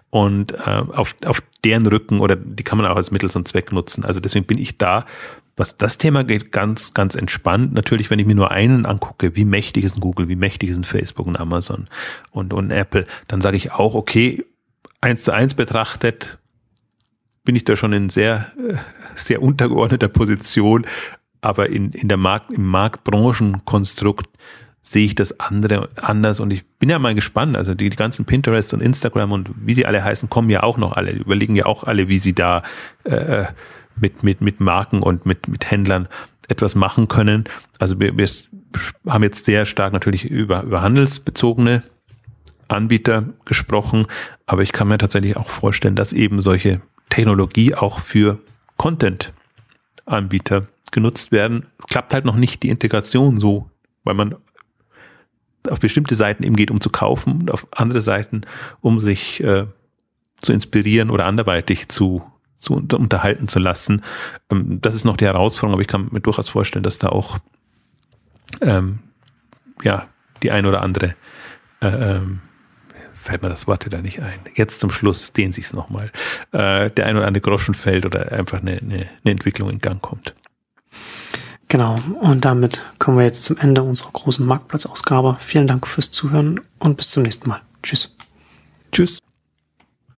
und äh, auf, auf deren Rücken oder die kann man auch als Mittel zum Zweck nutzen. Also deswegen bin ich da was das Thema geht, ganz, ganz entspannt. Natürlich, wenn ich mir nur einen angucke, wie mächtig ist ein Google, wie mächtig ist ein Facebook und Amazon und, und Apple, dann sage ich auch, okay, eins zu eins betrachtet, bin ich da schon in sehr, äh, sehr untergeordneter Position, aber in, in der Markt, im Marktbranchenkonstrukt sehe ich das andere anders und ich bin ja mal gespannt. Also die, die ganzen Pinterest und Instagram und wie sie alle heißen, kommen ja auch noch alle, überlegen ja auch alle, wie sie da äh, mit, mit, mit Marken und mit, mit Händlern etwas machen können. Also wir, wir haben jetzt sehr stark natürlich über, über handelsbezogene Anbieter gesprochen, aber ich kann mir tatsächlich auch vorstellen, dass eben solche Technologie auch für Content-Anbieter genutzt werden. Es klappt halt noch nicht die Integration so, weil man auf bestimmte Seiten eben geht, um zu kaufen und auf andere Seiten, um sich äh, zu inspirieren oder anderweitig zu, zu unterhalten zu lassen. Ähm, das ist noch die Herausforderung, aber ich kann mir durchaus vorstellen, dass da auch ähm, ja die ein oder andere äh, ähm, fällt mir das Wort wieder nicht ein. Jetzt zum Schluss dehnt sich's nochmal. Äh, der ein oder andere Groschen fällt oder einfach eine, eine, eine Entwicklung in Gang kommt. Genau, und damit kommen wir jetzt zum Ende unserer großen Marktplatzausgabe. Vielen Dank fürs Zuhören und bis zum nächsten Mal. Tschüss. Tschüss.